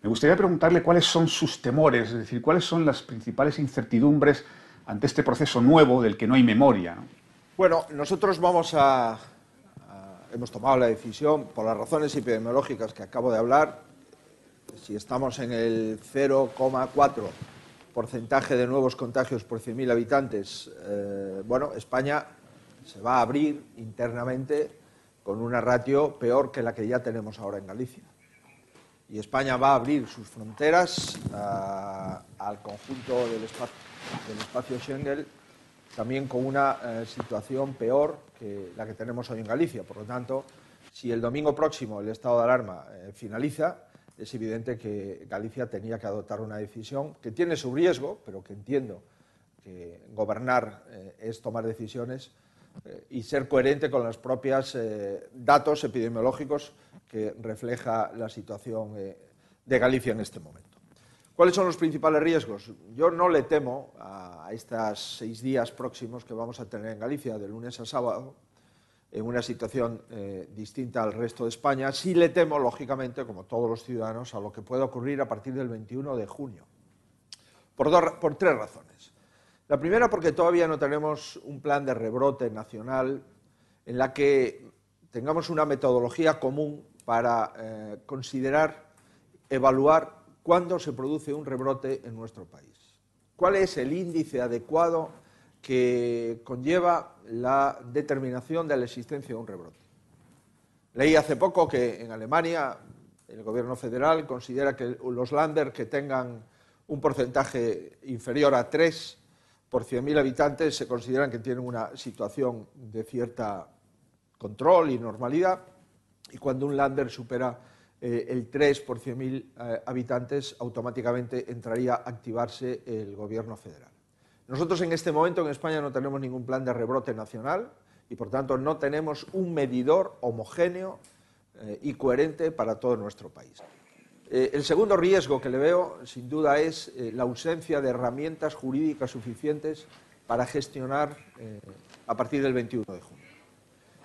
Me gustaría preguntarle cuáles son sus temores, es decir, cuáles son las principales incertidumbres ante este proceso nuevo del que no hay memoria. Bueno, nosotros vamos a, hemos tomado la decisión, por las razones epidemiológicas que acabo de hablar, si estamos en el 0,4 porcentaje de nuevos contagios por 100.000 habitantes, eh, bueno, España se va a abrir internamente con una ratio peor que la que ya tenemos ahora en Galicia. Y España va a abrir sus fronteras ah, al conjunto del espacio, del espacio Schengen también con una eh, situación peor la que tenemos hoy en Galicia. Por lo tanto, si el domingo próximo el estado de alarma eh, finaliza, es evidente que Galicia tenía que adoptar una decisión que tiene su riesgo, pero que entiendo que gobernar eh, es tomar decisiones y ser coherente con los propios eh, datos epidemiológicos que refleja la situación eh, de Galicia en este momento. ¿Cuáles son los principales riesgos? Yo no le temo a estos seis días próximos que vamos a tener en Galicia, de lunes a sábado, en una situación eh, distinta al resto de España. Sí le temo, lógicamente, como todos los ciudadanos, a lo que pueda ocurrir a partir del 21 de junio, por tres razones. La primera porque todavía no tenemos un plan de rebrote nacional en la que tengamos una metodología común para eh, considerar, evaluar cuándo se produce un rebrote en nuestro país. ¿Cuál es el índice adecuado que conlleva la determinación de la existencia de un rebrote? Leí hace poco que en Alemania el gobierno federal considera que los Länder que tengan un porcentaje inferior a 3 por 100.000 habitantes se consideran que tienen una situación de cierta control y normalidad, y cuando un lander supera eh, el 3 por 100.000 eh, habitantes, automáticamente entraría a activarse el gobierno federal. Nosotros en este momento en España no tenemos ningún plan de rebrote nacional y por tanto no tenemos un medidor homogéneo eh, y coherente para todo nuestro país. el segundo riesgo que le veo, sin duda, es la ausencia de herramientas jurídicas suficientes para gestionar a partir del 21 de junio.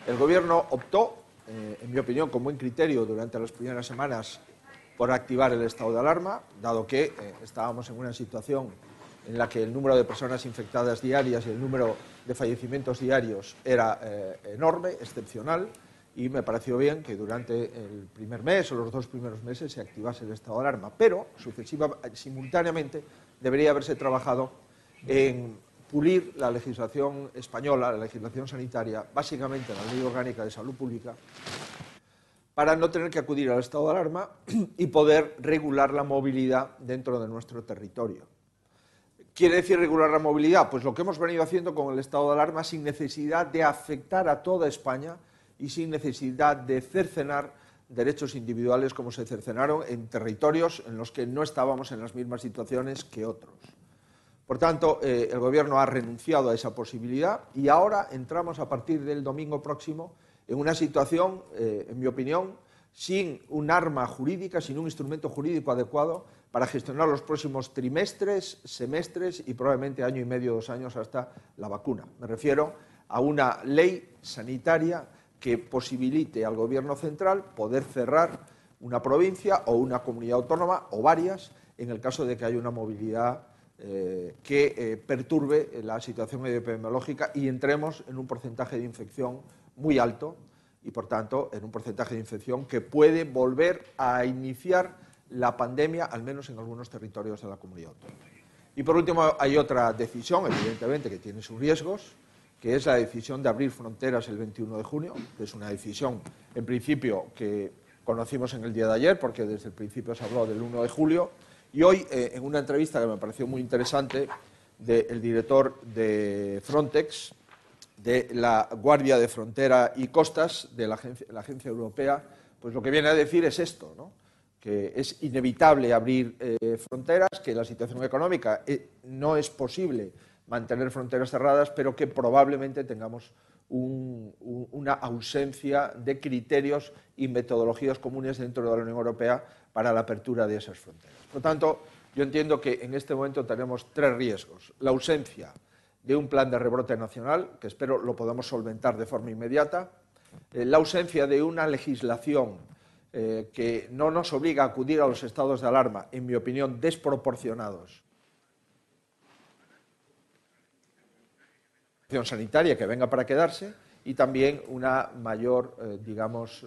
El Gobierno optó eh, en mi opinión, con buen criterio durante las primeras semanas por activar el estado de alarma, dado que eh, estábamos en una situación en la que el número de personas infectadas diarias y el número de fallecimientos diarios era eh, enorme, excepcional, y me pareció bien que durante el primer mes o los dos primeros meses se activase el estado de alarma, pero sucesiva, simultáneamente debería haberse trabajado en pulir la legislación española, la legislación sanitaria, básicamente la Ley Orgánica de Salud Pública, para no tener que acudir al estado de alarma y poder regular la movilidad dentro de nuestro territorio. ¿Quiere decir regular la movilidad? Pues lo que hemos venido haciendo con el estado de alarma sin necesidad de afectar a toda España y sin necesidad de cercenar derechos individuales como se cercenaron en territorios en los que no estábamos en las mismas situaciones que otros. Por tanto, eh, el Gobierno ha renunciado a esa posibilidad y ahora entramos a partir del domingo próximo en una situación, eh, en mi opinión, sin un arma jurídica, sin un instrumento jurídico adecuado para gestionar los próximos trimestres, semestres y probablemente año y medio, dos años hasta la vacuna. Me refiero a una ley sanitaria que posibilite al Gobierno central poder cerrar una provincia o una comunidad autónoma o varias en el caso de que haya una movilidad eh, que eh, perturbe la situación epidemiológica y entremos en un porcentaje de infección muy alto y, por tanto, en un porcentaje de infección que puede volver a iniciar la pandemia, al menos en algunos territorios de la comunidad autónoma. Y, por último, hay otra decisión, evidentemente, que tiene sus riesgos, que es la decisión de abrir fronteras el 21 de junio, que es una decisión, en principio, que conocimos en el día de ayer, porque desde el principio se habló del 1 de julio, y hoy, eh, en una entrevista que me pareció muy interesante del director de Frontex, de la Guardia de Frontera y Costas, de la Agencia, Europea, pues lo que viene a decir es esto, ¿no? que es inevitable abrir eh, fronteras, que la situación económica eh, no es posible mantener fronteras cerradas, pero que probablemente tengamos una ausencia de criterios y metodologías comunes dentro de la Unión Europea para la apertura de esas fronteras. Por tanto, yo entiendo que en este momento tenemos tres riesgos. La ausencia de un plan de rebrote nacional, que espero lo podamos solventar de forma inmediata. Eh, la ausencia de una legislación eh, que no nos obliga a acudir a los estados de alarma, en mi opinión, desproporcionados. sanitaria que venga para quedarse y también una mayor, eh, digamos,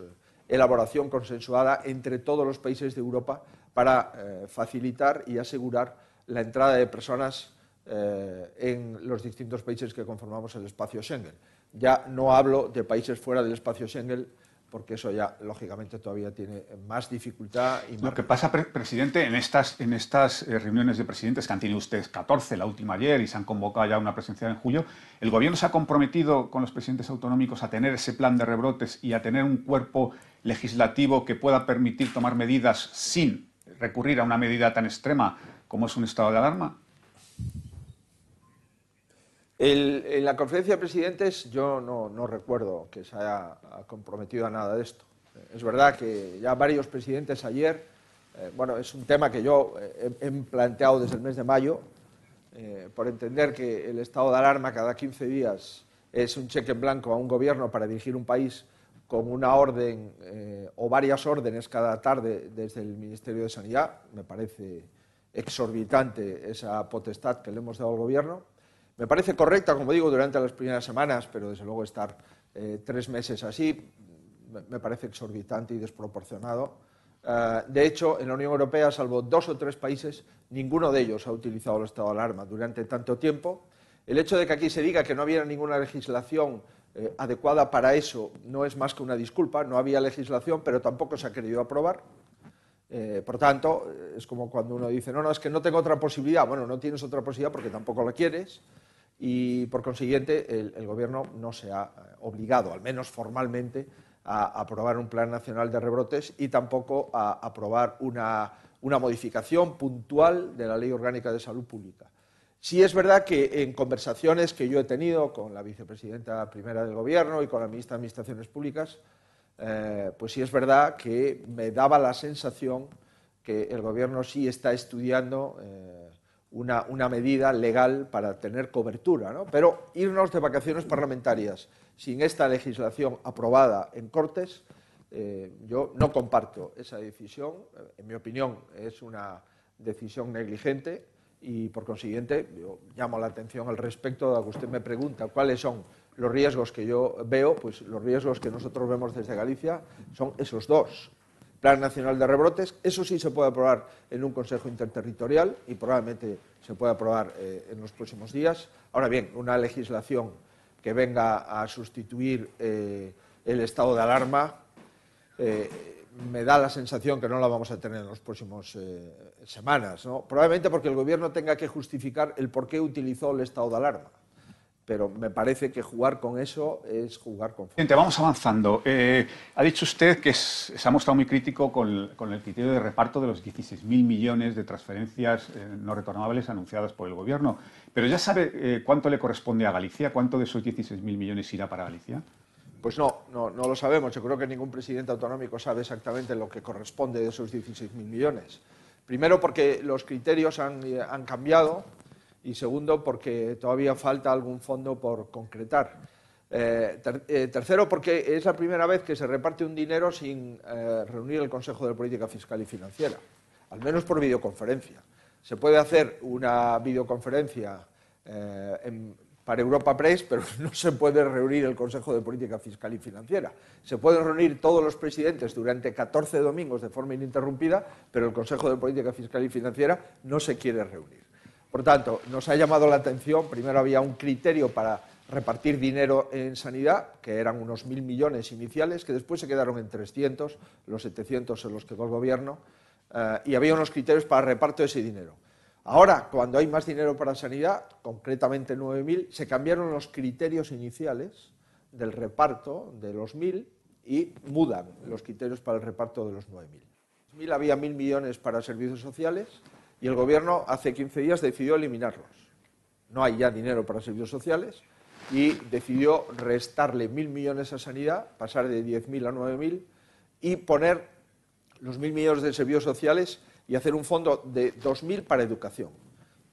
elaboración consensuada entre todos los países de Europa para eh, facilitar y asegurar la entrada de personas eh, en los distintos países que conformamos el espacio Schengen. Ya no hablo de países fuera del espacio Schengen, porque eso ya, lógicamente, todavía tiene más dificultad. Y Lo que pasa, presidente, en estas, en estas eh, reuniones de presidentes, que han tenido ustedes 14, la última ayer, y se han convocado ya una presencia en julio, ¿el gobierno se ha comprometido con los presidentes autonómicos a tener ese plan de rebrotes y a tener un cuerpo legislativo que pueda permitir tomar medidas sin recurrir a una medida tan extrema como es un estado de alarma? en la conferencia de presidentes yo no, recuerdo que se haya comprometido a nada de esto. Es verdad que ya varios presidentes ayer, eh, bueno, es un tema que yo eh, he, planteado desde el mes de mayo, eh, por entender que el estado de alarma cada 15 días es un cheque en blanco a un gobierno para dirigir un país con una orden eh, o varias órdenes cada tarde desde el Ministerio de Sanidad. Me parece exorbitante esa potestad que le hemos dado al Gobierno. Me parece correcta, como digo, durante las primeras semanas, pero desde luego estar eh, tres meses así me parece exorbitante y desproporcionado. Eh, de hecho, en la Unión Europea, salvo dos o tres países, ninguno de ellos ha utilizado el estado de alarma durante tanto tiempo. El hecho de que aquí se diga que no había ninguna legislación eh, adecuada para eso no es más que una disculpa, no había legislación, pero tampoco se ha querido aprobar. Eh, por tanto, eh, es como cuando uno dice, no, no, es que no tengo otra posibilidad. Bueno, no tienes otra posibilidad porque tampoco la quieres y por consiguiente el, Gobierno no se ha obligado, al menos formalmente, a aprobar un plan nacional de rebrotes y tampoco a aprobar una, una modificación puntual de la Ley Orgánica de Salud Pública. Sí es verdad que en conversaciones que yo he tenido con la vicepresidenta primera del Gobierno y con la ministra de Administraciones Públicas, eh, pues sí es verdad que me daba la sensación que el Gobierno sí está estudiando eh, una, medida legal para tener cobertura. Pero irnos de vacaciones parlamentarias sin esta legislación aprobada en Cortes, eh, yo no comparto esa decisión. En mi opinión, es una decisión negligente y, por consiguiente, yo llamo la atención al respecto a que usted me pregunta cuáles son los riesgos que yo veo, pues los riesgos que nosotros vemos desde Galicia son esos dos. Plan Nacional de Rebrotes, eso sí se puede aprobar en un Consejo Interterritorial y probablemente se puede aprobar eh, en los próximos días. Ahora bien, una legislación que venga a sustituir eh, el estado de alarma, eh, me da la sensación que no la vamos a tener en las próximas eh, semanas. ¿no? Probablemente porque el Gobierno tenga que justificar el por qué utilizó el estado de alarma. Pero me parece que jugar con eso es jugar con fuego. Vamos avanzando. Eh, ha dicho usted que se ha mostrado muy crítico con, el criterio de reparto de los 16.000 millones de transferencias eh, no retornables anunciadas por el Gobierno. Pero ya sabe cuánto le corresponde a Galicia, cuánto de esos 16.000 millones irá para Galicia. Pues no, no, no, lo sabemos. Yo creo que ningún presidente autonómico sabe exactamente lo que corresponde de esos 16.000 millones. Primero porque los criterios han, han, cambiado y segundo porque todavía falta algún fondo por concretar. Eh, eh, tercero porque es la primera vez que se reparte un dinero sin eh, reunir el Consejo de Política Fiscal y Financiera, al menos por videoconferencia. Se puede hacer una videoconferencia eh, en, para Europa Press, pero no se puede reunir el Consejo de Política Fiscal y Financiera. Se pueden reunir todos los presidentes durante 14 domingos de forma ininterrumpida, pero el Consejo de Política Fiscal y Financiera no se quiere reunir. Por tanto, nos ha llamado la atención, primero había un criterio para repartir dinero en sanidad, que eran unos mil millones iniciales, que después se quedaron en 300, los 700 en los que quedó el Gobierno, eh, y había unos criterios para reparto de ese dinero. Ahora, cuando hay más dinero para sanidad, concretamente 9.000, se cambiaron los criterios iniciales del reparto de los 1.000 y mudan los criterios para el reparto de los 9.000. 1.000 había 1.000 millones para servicios sociales y el Gobierno hace 15 días decidió eliminarlos. No hay ya dinero para servicios sociales y decidió restarle 1.000 millones a sanidad, pasar de 10.000 a 9.000 y poner los 1.000 millones de servicios sociales y hacer un fondo de 2.000 para educación.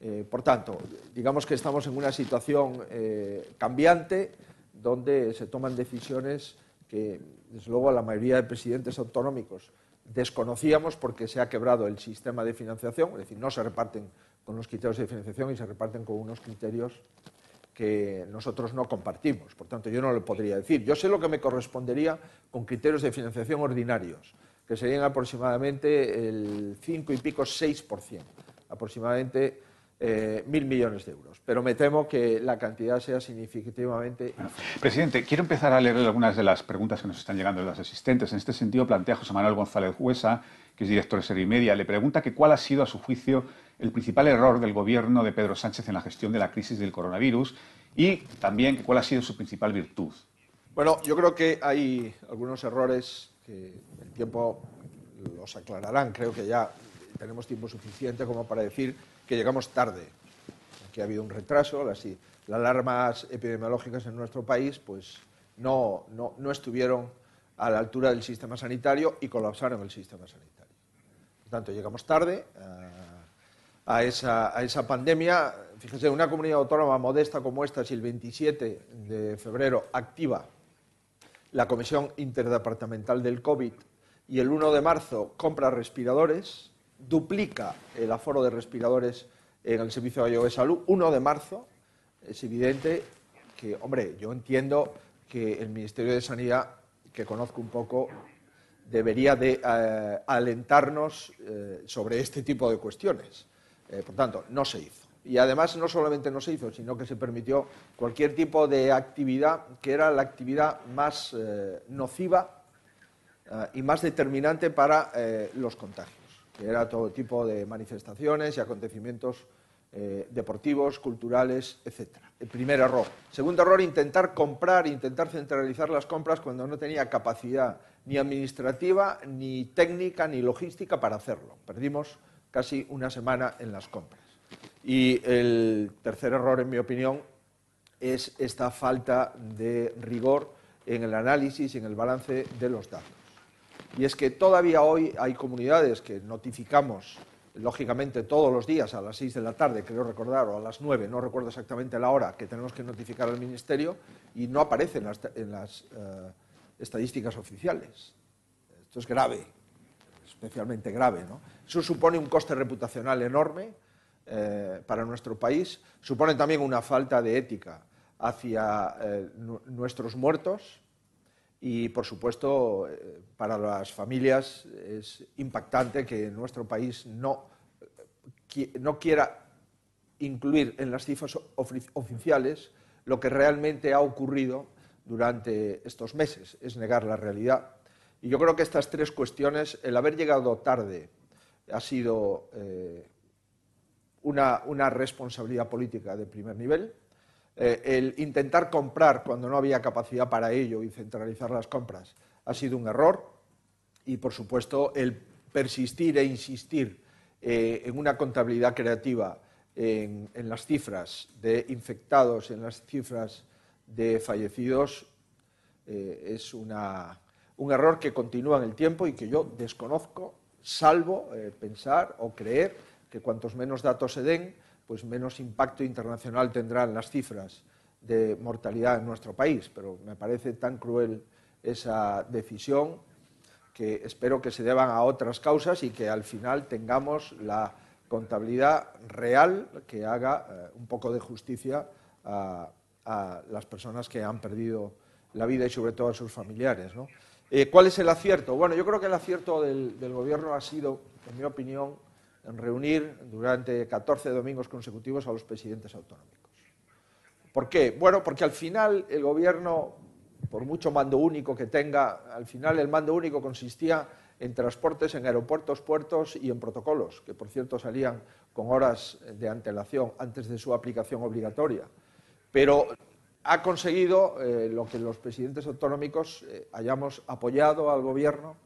Eh, por tanto, digamos que estamos en una situación eh, cambiante donde se toman decisiones que, desde luego, la mayoría de presidentes autonómicos desconocíamos porque se ha quebrado el sistema de financiación, es decir, no se reparten con los criterios de financiación y se reparten con unos criterios que nosotros no compartimos. Por tanto, yo no lo podría decir. Yo sé lo que me correspondería con criterios de financiación ordinarios que serían aproximadamente el 5 y pico 6%, aproximadamente eh, mil millones de euros. Pero me temo que la cantidad sea significativamente. Bueno, presidente, quiero empezar a leer algunas de las preguntas que nos están llegando de los asistentes. En este sentido, plantea José Manuel González Huesa, que es director de Serie Media, le pregunta que cuál ha sido, a su juicio, el principal error del gobierno de Pedro Sánchez en la gestión de la crisis del coronavirus y también cuál ha sido su principal virtud. Bueno, yo creo que hay algunos errores que el tiempo los aclararán. Creo que ya tenemos tiempo suficiente como para decir que llegamos tarde, que ha habido un retraso, las, las alarmas epidemiológicas en nuestro país pues no, no, no, estuvieron a la altura del sistema sanitario y colapsaron el sistema sanitario. Por tanto, llegamos tarde a, a, esa, a esa pandemia. Fíjese, una comunidad autónoma modesta como esta, si el 27 de febrero activa la Comisión Interdepartamental del COVID y el 1 de marzo compra respiradores, duplica el aforo de respiradores en el Servicio de Salud. 1 de marzo, es evidente que, hombre, yo entiendo que el Ministerio de Sanidad, que conozco un poco, debería de eh, alentarnos eh, sobre este tipo de cuestiones. Eh, por tanto, no se hizo. Y además no solamente no se hizo, sino que se permitió cualquier tipo de actividad que era la actividad más eh, nociva eh, y más determinante para eh, los contagios, que era todo tipo de manifestaciones y acontecimientos deportivos, culturales, etc. El primer error. Segundo error, intentar comprar, intentar centralizar las compras cuando no tenía capacidad ni administrativa, ni técnica, ni logística para hacerlo. Perdimos casi una semana en las compras. Y el tercer error, en mi opinión, es esta falta de rigor en el análisis y en el balance de los datos. Y es que todavía hoy hay comunidades que notificamos lógicamente todos los días a las 6 de la tarde, creo recordar, o a las 9, no recuerdo exactamente la hora, que tenemos que notificar al Ministerio y no aparece en las, eh, estadísticas oficiales. Esto es grave, especialmente grave. ¿no? Eso supone un coste reputacional enorme eh, para nuestro país, supone también una falta de ética hacia eh, nuestros muertos y, por supuesto, eh, para las familias es impactante que nuestro país no, no quiera incluir en las cifras oficiales lo que realmente ha ocurrido durante estos meses, es negar la realidad. Y yo creo que estas tres cuestiones, el haber llegado tarde ha sido eh, una, una responsabilidad política de primer nivel, eh, el intentar comprar cuando no había capacidad para ello y centralizar las compras ha sido un error. Y, por supuesto, el persistir e insistir eh, en una contabilidad creativa en, las cifras de infectados, en las cifras de fallecidos, eh, es un error que continúa en el tiempo y que yo desconozco, salvo pensar o creer que cuantos menos datos se den, pues menos impacto internacional tendrán las cifras de mortalidad en nuestro país. Pero me parece tan cruel esa decisión que espero que se deban a otras causas y que al final tengamos la contabilidad real que haga eh, un poco de justicia a, las personas que han perdido la vida y sobre todo a sus familiares. Eh, ¿Cuál es el acierto? Bueno, yo creo que el acierto del, del Gobierno ha sido, en mi opinión, reunir durante 14 domingos consecutivos a los presidentes autonómicos. ¿Por qué? Bueno, porque al final el gobierno, por mucho mando único que tenga, al final el mando único consistía en transportes, en aeropuertos, puertos y en protocolos, que por cierto salían con horas de antelación antes de su aplicación obligatoria. Pero ha conseguido eh, lo que los presidentes autonómicos eh, hayamos apoyado al gobierno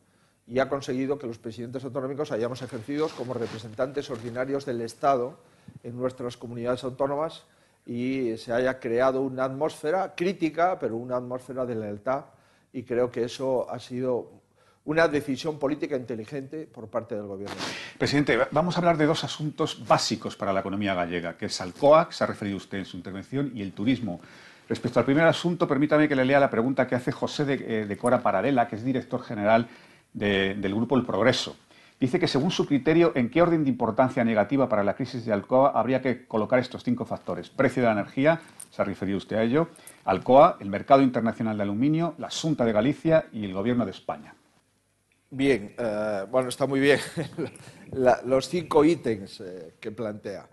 y ha conseguido que los presidentes autonómicos hayamos ejercido como representantes ordinarios del Estado en nuestras comunidades autónomas y se haya creado una atmósfera crítica, pero una atmósfera de lealtad y creo que eso ha sido una decisión política inteligente por parte del Gobierno. Presidente, vamos a hablar de dos asuntos básicos para la economía gallega, que es Alcoa, que se ha referido usted en su intervención, y el turismo. Respecto al primer asunto, permítame que le lea la pregunta que hace José de, eh, de Cora Paradela, que es director general del grupo El Progreso. Dice que según su criterio, ¿en qué orden de importancia negativa para la crisis de Alcoa habría que colocar estos cinco factores? Precio de la energía, se ha referido usted a ello, Alcoa, el mercado internacional de aluminio, la Junta de Galicia y el Gobierno de España. Bien, eh, bueno, está muy bien los cinco ítems eh, que plantea.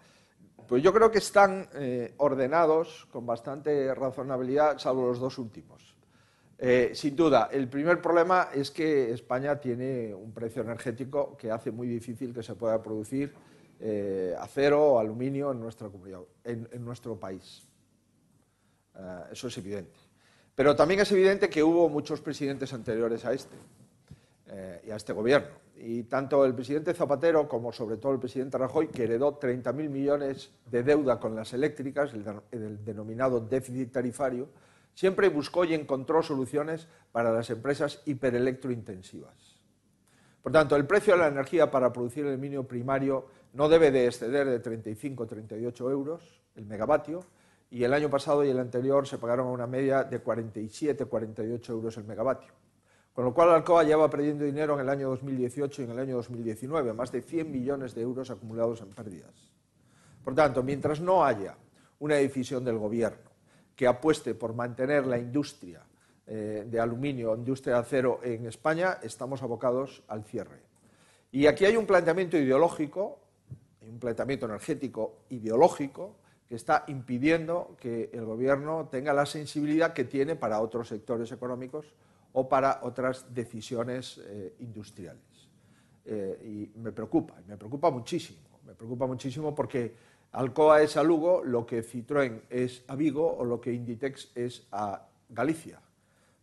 Pues yo creo que están eh, ordenados con bastante razonabilidad, salvo los dos últimos. Eh, sin duda, el primer problema es que España tiene un precio energético que hace muy difícil que se pueda producir eh, acero o aluminio en, nuestro país. Eh, eso es evidente. Pero también es evidente que hubo muchos presidentes anteriores a este y a este gobierno. Y tanto el presidente Zapatero como sobre todo el presidente Rajoy, que heredó 30.000 millones de deuda con las eléctricas, el denominado déficit tarifario, siempre buscó y encontró soluciones para las empresas hiperelectrointensivas. Por tanto, el precio de la energía para producir el aluminio primario no debe de exceder de 35 o 38 euros el megavatio y el año pasado y el anterior se pagaron a una media de 47 48 euros el megavatio. Con lo cual Alcoa lleva perdiendo dinero en el año 2018 y en el año 2019, más de 100 millones de euros acumulados en pérdidas. Por tanto, mientras no haya una decisión del Gobierno que apueste por mantener la industria eh, de aluminio, industria de acero en España, estamos abocados al cierre. Y aquí hay un planteamiento ideológico, un planteamiento energético ideológico, que está impidiendo que el Gobierno tenga la sensibilidad que tiene para otros sectores económicos o para otras decisiones eh, industriales. Eh, y me preocupa, me preocupa muchísimo, me preocupa muchísimo porque Alcoa es a Lugo lo que Citroën es a Vigo o lo que Inditex es a Galicia.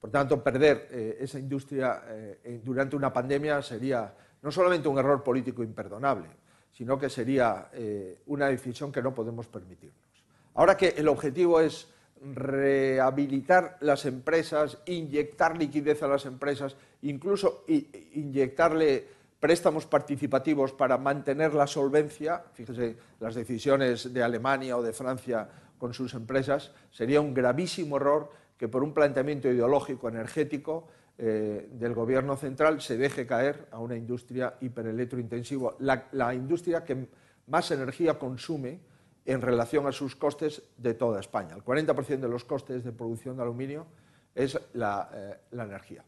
Por tanto, perder eh, esa industria eh, durante una pandemia sería no solamente un error político imperdonable, sino que sería eh, una decisión que no podemos permitirnos. Ahora que el objetivo es rehabilitar las empresas, inyectar liquidez a las empresas, incluso inyectarle préstamos participativos para mantener la solvencia, fíjese las decisiones de Alemania o de Francia con sus empresas, sería un gravísimo error que por un planteamiento ideológico energético eh, del gobierno central se deje caer a una industria hiperelectrointensiva, la, la industria que más energía consume en relación a sus costes de toda España. El 40% de los costes de producción de aluminio es la, eh, la, energía.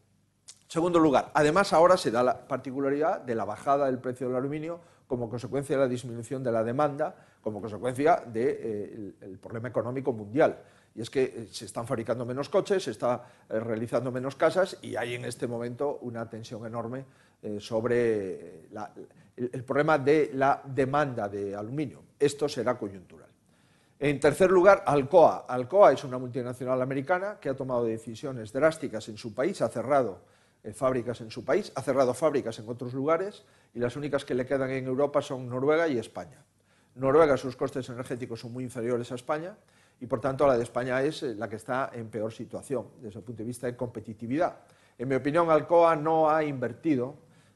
Segundo lugar, además ahora se da la particularidad de la bajada del precio del aluminio como consecuencia de la disminución de la demanda, como consecuencia del de, eh, problema económico mundial y es que eh, se están fabricando menos coches, se está eh, realizando menos casas y hay en este momento una tensión enorme eh, sobre el, problema de la demanda de aluminio. Esto será coyuntural. En tercer lugar, Alcoa. Alcoa es una multinacional americana que ha tomado decisiones drásticas en su país, ha cerrado fábricas en su país, ha cerrado fábricas en otros lugares y las únicas que le quedan en Europa son Noruega y España. Noruega, sus costes energéticos son muy inferiores a España y por tanto la de España es eh, la que está en peor situación desde el punto de vista de competitividad. En mi opinión, Alcoa no ha invertido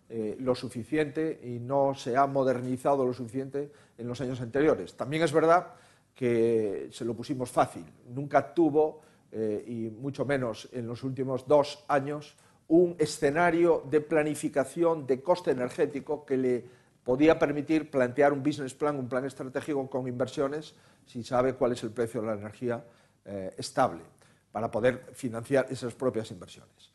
eh, lo suficiente y no se ha modernizado lo suficiente en los años anteriores. También es verdad que se lo pusimos fácil. Nunca tuvo, eh, y mucho menos en los últimos dos años, un escenario de planificación de coste energético que le podía permitir plantear un business plan, un plan estratégico con inversiones si sabe cuál es el precio de la energía eh, estable para poder financiar esas propias inversiones.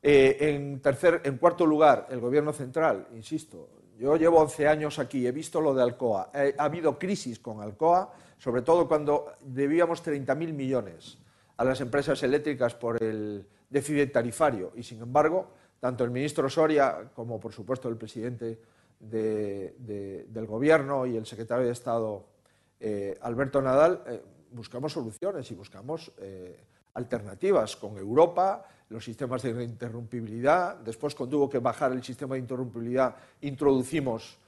Eh, en, tercer, en cuarto lugar, el Gobierno central, insisto, yo llevo 11 años aquí, he visto lo de Alcoa, ha habido crisis con Alcoa, sobre todo cuando debíamos 30.000 millones a las empresas eléctricas por el déficit tarifario y, sin embargo, tanto el ministro Soria como, por supuesto, el presidente del Gobierno y el secretario de Estado eh, Alberto Nadal, eh, buscamos soluciones y buscamos eh, alternativas con Europa, los sistemas de interrumpibilidad. Después, cuando hubo que bajar el sistema de interrumpibilidad, introducimos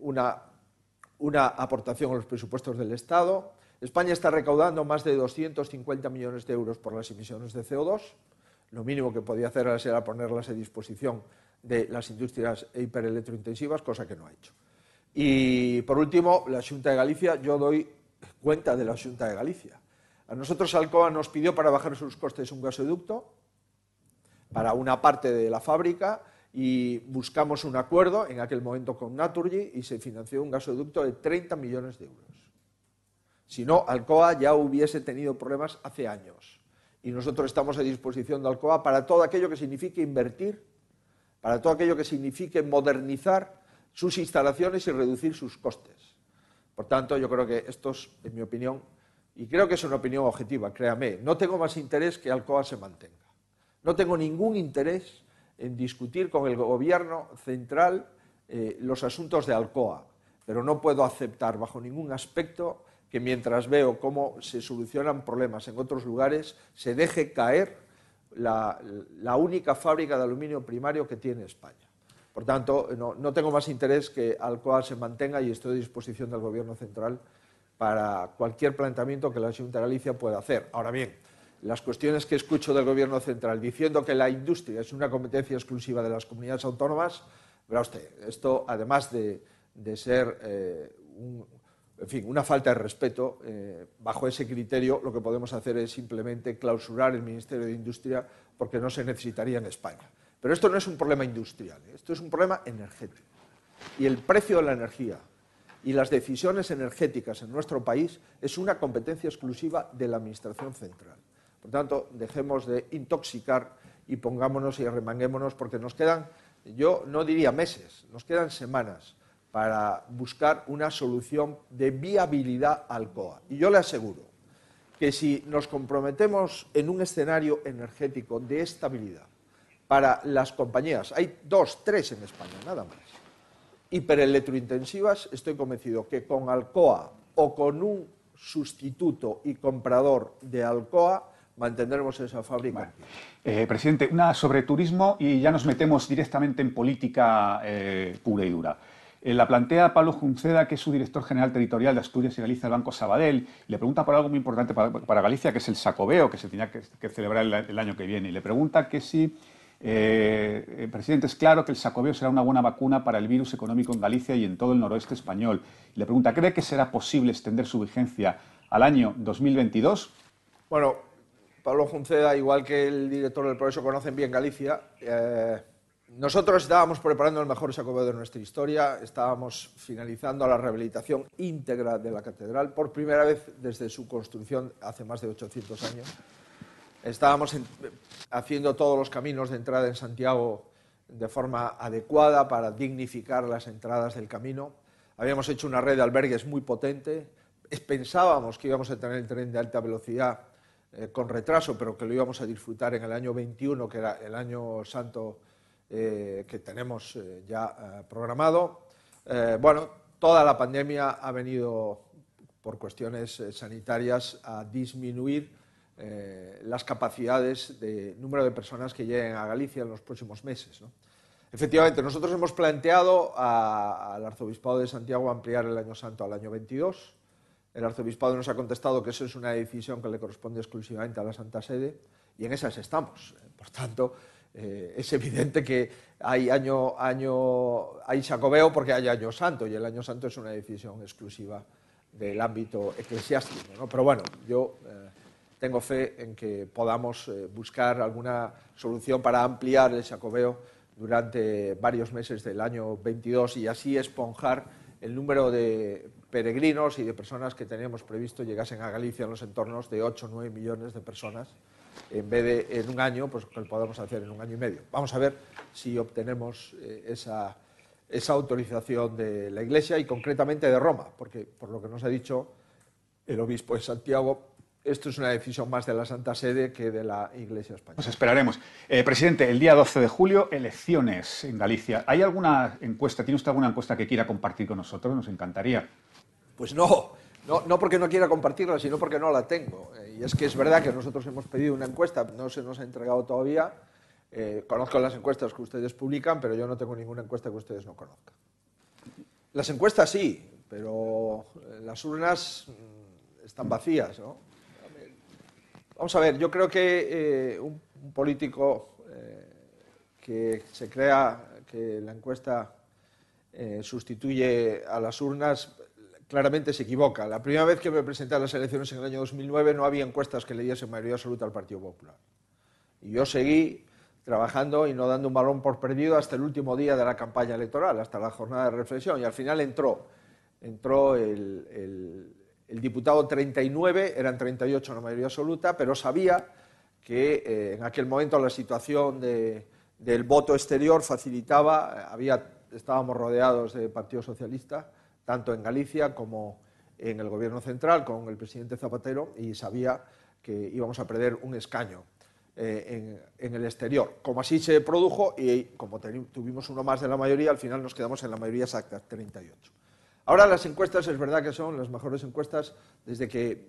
una, una aportación a los presupuestos del Estado. España está recaudando más de 250 millones de euros por las emisiones de CO2. Lo mínimo que podía hacer era ponerlas a disposición de las industrias hiperelectrointensivas, cosa que no ha hecho. Y por último, la Junta de Galicia, yo doy cuenta de la Junta de Galicia. A nosotros Alcoa nos pidió para bajar sus costes un gasoducto para una parte de la fábrica y buscamos un acuerdo en aquel momento con Naturgy y se financió un gasoducto de 30 millones de euros. Si no, Alcoa ya hubiese tenido problemas hace años. Y nosotros estamos a disposición de Alcoa para todo aquello que signifique invertir, para todo aquello que signifique modernizar sus instalaciones y reducir sus costes. Por tanto, yo creo que esto es, en mi opinión, y creo que es una opinión objetiva, créame, no tengo más interés que Alcoa se mantenga. No tengo ningún interés en discutir con el gobierno central eh, los asuntos de Alcoa, pero no puedo aceptar bajo ningún aspecto que mientras veo cómo se solucionan problemas en otros lugares, se deje caer la única fábrica de aluminio primario que tiene España. Por tanto, no, tengo más interés que Alcoa se mantenga y estoy a disposición del Gobierno central para cualquier planteamiento que la Junta de Galicia pueda hacer. Ahora bien, las cuestiones que escucho del Gobierno central diciendo que la industria es una competencia exclusiva de las comunidades autónomas, verá usted, esto además de, ser eh, una falta de respeto, eh, bajo ese criterio lo que podemos hacer es simplemente clausurar el Ministerio de Industria porque no se necesitaría en España. Pero esto no es un problema industrial, ¿eh? esto es un problema energético. Y el precio de la energía y las decisiones energéticas en nuestro país es una competencia exclusiva de la Administración central. Por tanto, dejemos de intoxicar y pongámonos y remanguémonos porque nos quedan, yo no diría meses, nos quedan semanas para buscar una solución de viabilidad al COA. Y yo le aseguro que si nos comprometemos en un escenario energético de estabilidad, para las compañías. Hay dos, tres en España, nada más. Hiperelectrointensivas, estoy convencido que con Alcoa o con un sustituto y comprador de Alcoa, mantendremos esa fábrica. Eh, presidente, una sobre turismo y ya nos metemos directamente en política eh, pura y dura. Eh, la plantea Pablo Junceda, que es su director general territorial de Asturias y Galicia del Banco Sabadell, le pregunta por algo muy importante para, Galicia, que es el sacobeo, que se tenía que, celebrar el, año que viene. Y le pregunta que si, presidente, es claro que el sacobeo será una buena vacuna para el virus económico en Galicia y en todo el noroeste español. Y le pregunta, ¿cree que será posible extender su vigencia al año 2022? Bueno, Pablo Junceda, igual que el director del Progreso, conocen bien Galicia. Eh, nosotros estábamos preparando el mejor sacobeo de nuestra historia, estábamos finalizando la rehabilitación íntegra de la catedral por primera vez desde su construcción hace más de 800 años. Estábamos haciendo todos los caminos de entrada en Santiago de forma adecuada para dignificar las entradas del camino. Habíamos hecho una red de albergues muy potente. Pensábamos que íbamos a tener el tren de alta velocidad eh, con retraso, pero que lo íbamos a disfrutar en el año 21, que era el año santo eh, que tenemos eh, ya programado. bueno, toda la pandemia ha venido, por cuestiones sanitarias, a disminuir las capacidades de número de personas que lleguen a Galicia en los próximos meses. Efectivamente, nosotros hemos planteado al Arzobispado de Santiago ampliar el año santo al año 22 el arzobispado nos ha contestado que eso es una decisión que le corresponde exclusivamente a la Santa Sede y en esas estamos. Por tanto, eh, es evidente que hay año, año, hay sacobeo porque hay año santo y el año santo es una decisión exclusiva del ámbito eclesiástico. Pero bueno, yo eh, tengo fe en que podamos eh, buscar alguna solución para ampliar el sacobeo durante varios meses del año 22 y así esponjar el número de peregrinos y de personas que teníamos previsto llegasen a Galicia en los entornos de 8 o 9 millones de personas, en vez de en un año, pues que lo podamos hacer en un año y medio. Vamos a ver si obtenemos eh, esa, esa autorización de la Iglesia y concretamente de Roma, porque por lo que nos ha dicho el obispo de Santiago, esto es una decisión más de la Santa Sede que de la Iglesia española. Nos esperaremos. Eh, presidente, el día 12 de julio, elecciones en Galicia. ¿Hay alguna encuesta, tiene usted alguna encuesta que quiera compartir con nosotros? Nos encantaría. Pues no, no, porque no quiera compartirla, sino porque no la tengo. Eh, y es que es verdad que nosotros hemos pedido una encuesta, no se nos ha entregado todavía. Eh, conozco las encuestas que ustedes publican, pero yo no tengo ninguna encuesta que ustedes no conozcan. Las encuestas sí, pero eh, las urnas mm, están vacías. Vamos a ver, yo creo que un, político que se crea que la encuesta sustituye a las urnas claramente se equivoca. La primera vez que me presenté a las elecciones en el año 2009 no había encuestas que le diesen mayoría absoluta al Partido Popular. Y yo seguí trabajando y no dando un balón por perdido hasta el último día de la campaña electoral, hasta la jornada de reflexión. Y al final entró, entró el, diputado 39, eran 38 la mayoría absoluta, pero sabía que eh, en aquel momento la situación del voto exterior facilitaba, había, estábamos rodeados de Partido Socialista, tanto en Galicia como en el Gobierno central con el presidente Zapatero y sabía que íbamos a perder un escaño eh, en, el exterior. Como así se produjo y como tuvimos uno más de la mayoría, al final nos quedamos en la mayoría exacta, 38. Ahora las encuestas es verdad que son las mejores encuestas desde que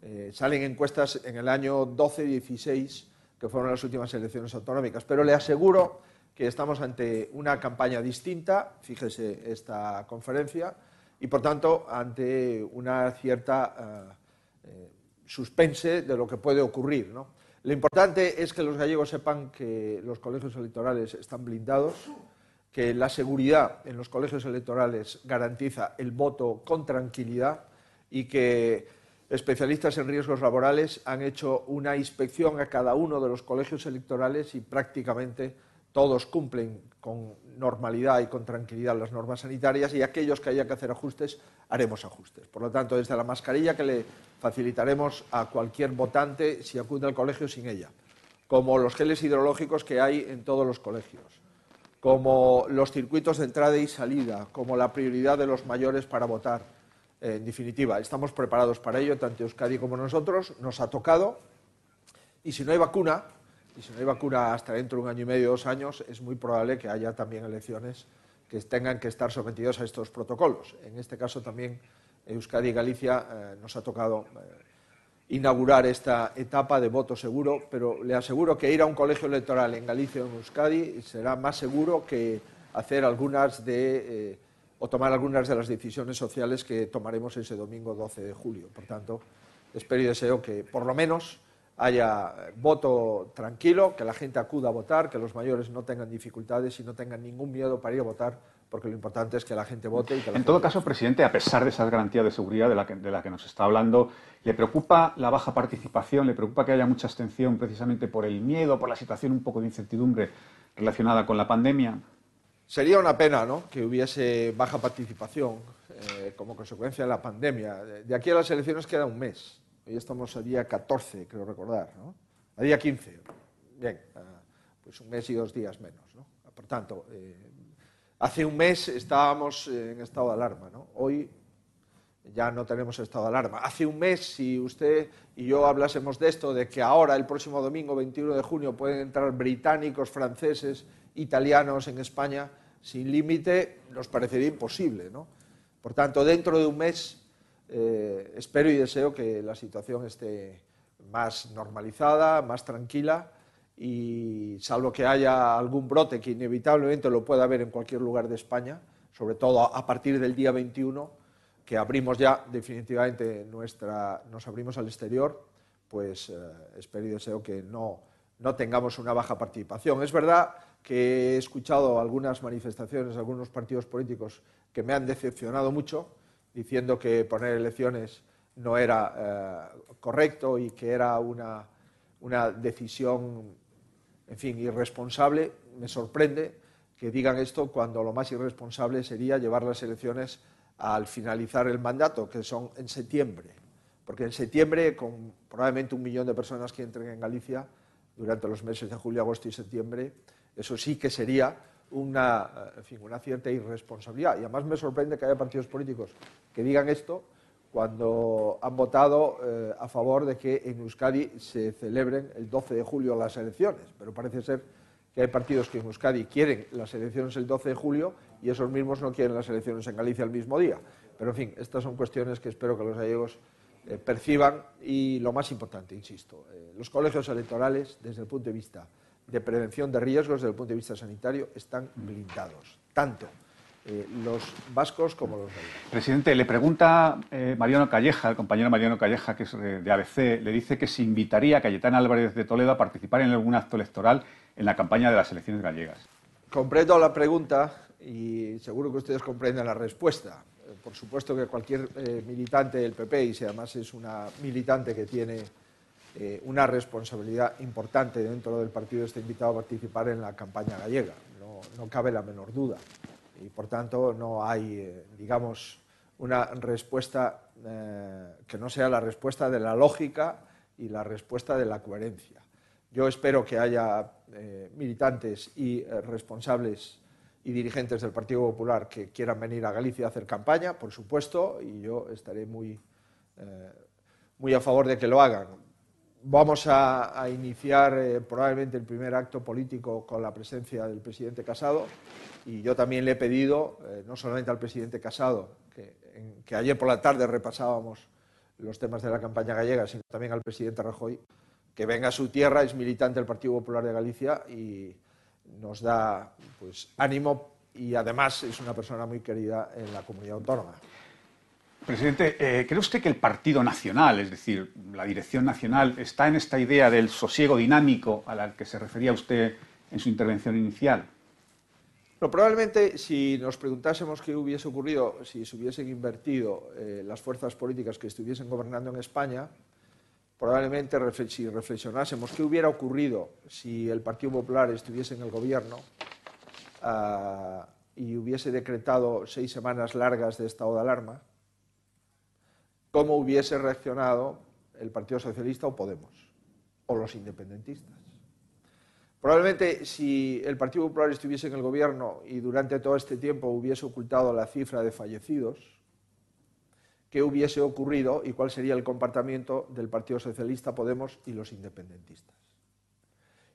eh, salen encuestas en el año 12-16, que fueron las últimas elecciones autonómicas, pero le aseguro que estamos ante una campaña distinta, fíjese esta conferencia, y por tanto ante una cierta eh, eh, suspense de lo que puede ocurrir. Lo importante es que los gallegos sepan que los colegios electorales están blindados, que la seguridad en los colegios electorales garantiza el voto con tranquilidad y que especialistas en riesgos laborales han hecho una inspección a cada uno de los colegios electorales y prácticamente todos cumplen con normalidad y con tranquilidad las normas sanitarias y aquellos que haya que hacer ajustes, haremos ajustes. Por lo tanto, desde la mascarilla que le facilitaremos a cualquier votante si acude al colegio sin ella, como los geles hidrológicos que hay en todos los colegios, como los circuitos de entrada y salida, como la prioridad de los mayores para votar. En definitiva, estamos preparados para ello, tanto Euskadi como nosotros, nos ha tocado, y si no hay vacuna, y si no hay vacuna hasta dentro de un año y medio, dos años, es muy probable que haya también elecciones que tengan que estar sometidos a estos protocolos. En este caso también Euskadi y Galicia eh, nos ha tocado eh, inaugurar esta etapa de voto seguro, pero le aseguro que ir a un colegio electoral en Galicia o en Euskadi será más seguro que hacer algunas de o tomar algunas de las decisiones sociales que tomaremos ese domingo 12 de julio. Por tanto, espero y deseo que por lo menos haya voto tranquilo, que la gente acuda a votar, que los mayores no tengan dificultades y no tengan ningún miedo para ir a votar, porque lo importante es que la gente vote. Y que en todo caso, presidente, a pesar de esas garantías de seguridad de la, que, de la que nos está hablando, ¿le preocupa la baja participación? ¿Le preocupa que haya mucha abstención precisamente por el miedo, por la situación un poco de incertidumbre relacionada con la pandemia? Sería una pena ¿no? que hubiese baja participación eh, como consecuencia de la pandemia. De aquí a las elecciones queda un mes. Hoy estamos a día 14, creo recordar. ¿no? A día 15. Bien, pues un mes y dos días menos. ¿no? Por tanto, eh, hace un mes estábamos en estado de alarma. ¿no? Hoy ya no tenemos estado de alarma. Hace un mes, si usted y yo hablásemos de esto, de que ahora, el próximo domingo 21 de junio, pueden entrar británicos, franceses, italianos en España, sin límite nos parecería imposible. ¿no? Por tanto, dentro de un mes eh, espero y deseo que la situación esté más normalizada, más tranquila y salvo que haya algún brote que inevitablemente lo pueda haber en cualquier lugar de España, sobre todo a partir del día 21, que abrimos ya definitivamente nuestra, nos abrimos al exterior, pues eh, espero y deseo que no, no tengamos una baja participación. Es verdad que he escuchado algunas manifestaciones, algunos partidos políticos que me han decepcionado mucho, diciendo que poner elecciones no era eh, correcto y que era una, una, decisión, en fin, irresponsable. Me sorprende que digan esto cuando lo más irresponsable sería llevar las elecciones al finalizar el mandato, que son en septiembre. Porque en septiembre, con probablemente un millón de personas que entren en Galicia durante los meses de julio, agosto y septiembre, eso sí que sería una, eh, una cierta irresponsabilidad. Y además me sorprende que haya partidos políticos que digan esto cuando han votado eh, a favor de que en Euskadi se celebren el 12 de julio las elecciones. Pero parece ser que hay partidos que en Euskadi quieren las elecciones el 12 de julio y esos mismos no quieren las elecciones en Galicia el mismo día. Pero, en fin, estas son cuestiones que espero que los gallegos eh, perciban y, lo más importante, insisto, los colegios electorales, desde el punto de vista de prevención de riesgos desde el punto de vista sanitario están blindados, tanto eh, los vascos como los gallegos. Presidente, le pregunta eh, Mariano Calleja, el compañero Mariano Calleja, que es de ABC, le dice que se invitaría a Cayetán Álvarez de Toledo a participar en algún acto electoral en la campaña de las elecciones gallegas. Comprendo la pregunta y seguro que ustedes comprenden la respuesta. Eh, por supuesto que cualquier militante del PP, y si además es una militante que tiene eh, una responsabilidad importante dentro del partido está invitado a participar en la campaña gallega, no, cabe la menor duda. Y por tanto no hay, eh, digamos, una respuesta eh, que no sea la respuesta de la lógica y la respuesta de la coherencia. Yo espero que haya militantes y responsables y dirigentes del Partido Popular que quieran venir a Galicia a hacer campaña, por supuesto, y yo estaré muy, muy a favor de que lo hagan Vamos a, iniciar eh, probablemente el primer acto político con la presencia del presidente Casado y yo también le he pedido, eh, no solamente al presidente Casado, que, que, ayer por la tarde repasábamos los temas de la campaña gallega, sino también al presidente Rajoy, que venga a su tierra, es militante del Partido Popular de Galicia y nos da pues, ánimo y además es una persona muy querida en la comunidad autónoma. Presidente, eh, ¿cree usted que el Partido Nacional, es decir, la dirección nacional, está en esta idea del sosiego dinámico a la que se refería usted en su intervención inicial? probablemente si nos preguntásemos qué hubiese ocurrido si se hubiesen invertido eh, las fuerzas políticas que estuviesen gobernando en España, probablemente si reflexionásemos qué hubiera ocurrido si el Partido Popular estuviese en el gobierno ah, y hubiese decretado seis semanas largas de estado de alarma, cómo hubiese reaccionado el Partido Socialista o Podemos, o los independentistas. Probablemente si el Partido Popular estuviese en el gobierno y durante todo este tiempo hubiese ocultado la cifra de fallecidos, ¿qué hubiese ocurrido y cuál sería el comportamiento del Partido Socialista, Podemos y los independentistas?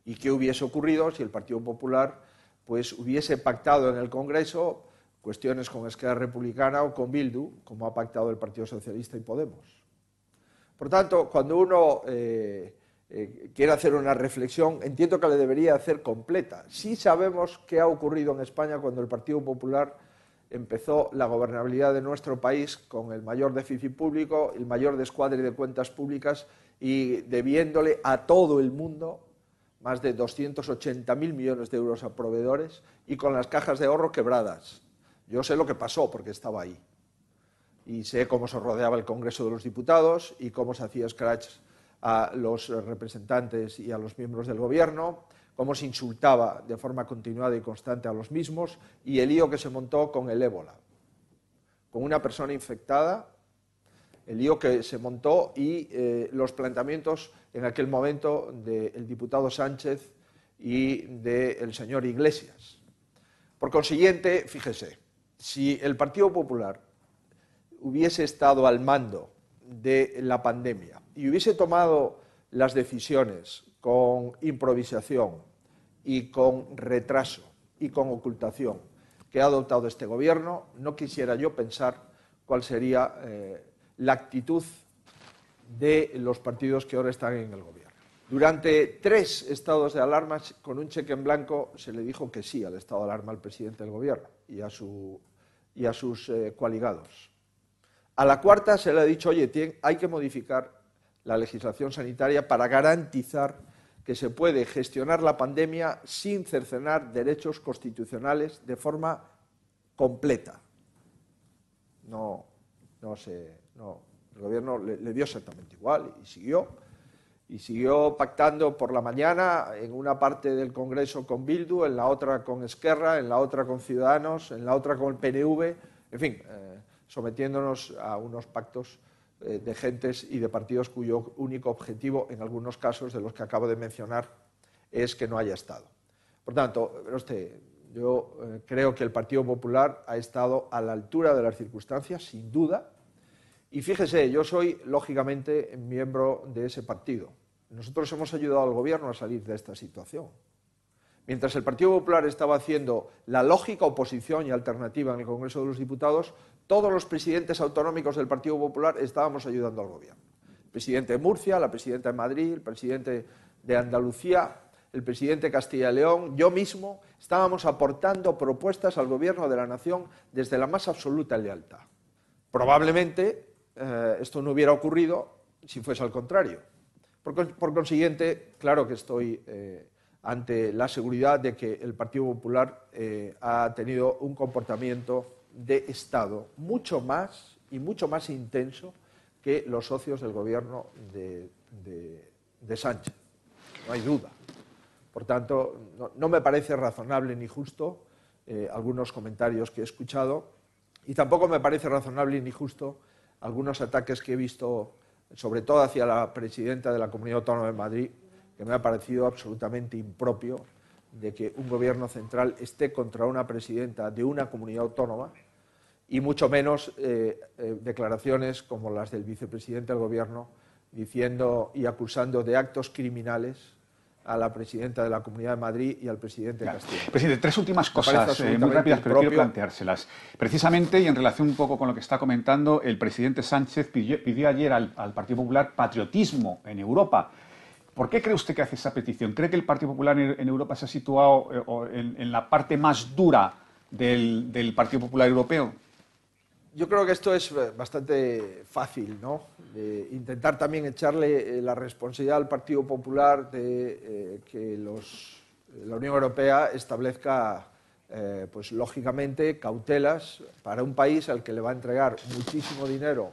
¿Y qué hubiese ocurrido si el Partido Popular pues, hubiese pactado en el Congreso cuestiones con Esquerra Republicana o con Bildu, como ha pactado el Partido Socialista y Podemos. Por tanto, cuando uno eh, eh, quiere hacer una reflexión, entiendo que la debería hacer completa. Sí sabemos qué ha ocurrido en España cuando el Partido Popular empezó la gobernabilidad de nuestro país con el mayor déficit público, el mayor descuadre de cuentas públicas y debiéndole a todo el mundo más de 280.000 millones de euros a proveedores y con las cajas de ahorro quebradas. Yo sé lo que pasó porque estaba ahí. Y sé cómo se rodeaba el Congreso de los Diputados y cómo se hacía scratch a los representantes y a los miembros del Gobierno, cómo se insultaba de forma continuada y constante a los mismos y el lío que se montó con el ébola, con una persona infectada, el lío que se montó y eh, los planteamientos en aquel momento del diputado Sánchez y del señor Iglesias. Por consiguiente, fíjese, si el Partido Popular hubiese estado al mando de la pandemia y hubiese tomado las decisiones con improvisación y con retraso y con ocultación que ha adoptado este gobierno, no quisiera yo pensar cuál sería eh, la actitud de los partidos que ahora están en el gobierno. Durante tres estados de alarma, con un cheque en blanco, se le dijo que sí al estado de alarma al presidente del gobierno y a, sus eh, coaligados. A la cuarta se le ha dicho, oye, hay que modificar la legislación sanitaria para garantizar que se puede gestionar la pandemia sin cercenar derechos constitucionales de forma completa. No, no sé, no, el gobierno le, dio exactamente igual y siguió. Y siguió pactando por la mañana en una parte del Congreso con Bildu, en la otra con Esquerra, en la otra con Ciudadanos, en la otra con el PNV, en fin, eh, sometiéndonos a unos pactos eh, de gentes y de partidos cuyo único objetivo, en algunos casos de los que acabo de mencionar, es que no haya Estado. Por tanto, yo eh, creo que el Partido Popular ha estado a la altura de las circunstancias, sin duda, y fíjese, yo soy, lógicamente, miembro de ese partido. Nosotros hemos ayudado al Gobierno a salir de esta situación. Mientras el Partido Popular estaba haciendo la lógica oposición y alternativa en el Congreso de los Diputados, todos los presidentes autonómicos del Partido Popular estábamos ayudando al Gobierno. El presidente de Murcia, la presidenta de Madrid, el presidente de Andalucía, el presidente de Castilla y León, yo mismo, estábamos aportando propuestas al Gobierno de la Nación desde la más absoluta lealtad. Probablemente eh, esto no hubiera ocurrido si fuese al contrario. Por, consiguiente, claro que estoy eh, ante la seguridad de que el Partido Popular eh, ha tenido un comportamiento de Estado mucho más y mucho más intenso que los socios del gobierno de, Sánchez. No hay duda. Por tanto, no, me parece razonable ni justo algunos comentarios que he escuchado y tampoco me parece razonable ni justo algunos ataques que he visto, sobre todo hacia la presidenta de la Comunidad Autónoma de Madrid, que me ha parecido absolutamente impropio de que un gobierno central esté contra una presidenta de una comunidad autónoma y mucho menos eh, eh, declaraciones como las del vicepresidente del gobierno diciendo y acusando de actos criminales a la presidenta de la Comunidad de Madrid y al presidente de Castilla. Presidente, tres últimas cosas eh, muy rápidas, pero quiero planteárselas. Precisamente, y en relación un poco con lo que está comentando, el presidente Sánchez pidió, ayer al, Partido Popular patriotismo en Europa. ¿Por qué cree usted que hace esa petición? ¿Cree que el Partido Popular en, Europa se ha situado eh, en, la parte más dura del Partido Popular Europeo? Yo creo que esto es eh, bastante fácil, ¿no? Intentar también echarle eh, la responsabilidad al Partido Popular de eh, que la Unión Europea establezca, pues lógicamente, cautelas para un país al que le va a entregar muchísimo dinero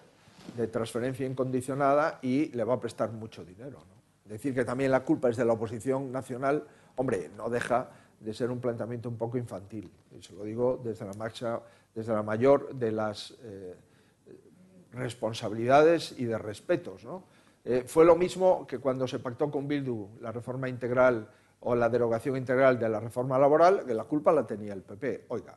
de transferencia incondicionada y le va a prestar mucho dinero. ¿no? Decir que también la culpa es de la oposición nacional, hombre, no deja de ser un planteamiento un poco infantil. Y se lo digo desde la desde la mayor de las eh, responsabilidades y de respetos. Eh, fue lo mismo que cuando se pactó con Bildu la reforma integral o la derogación integral de la reforma laboral, que la culpa la tenía el PP. Oiga,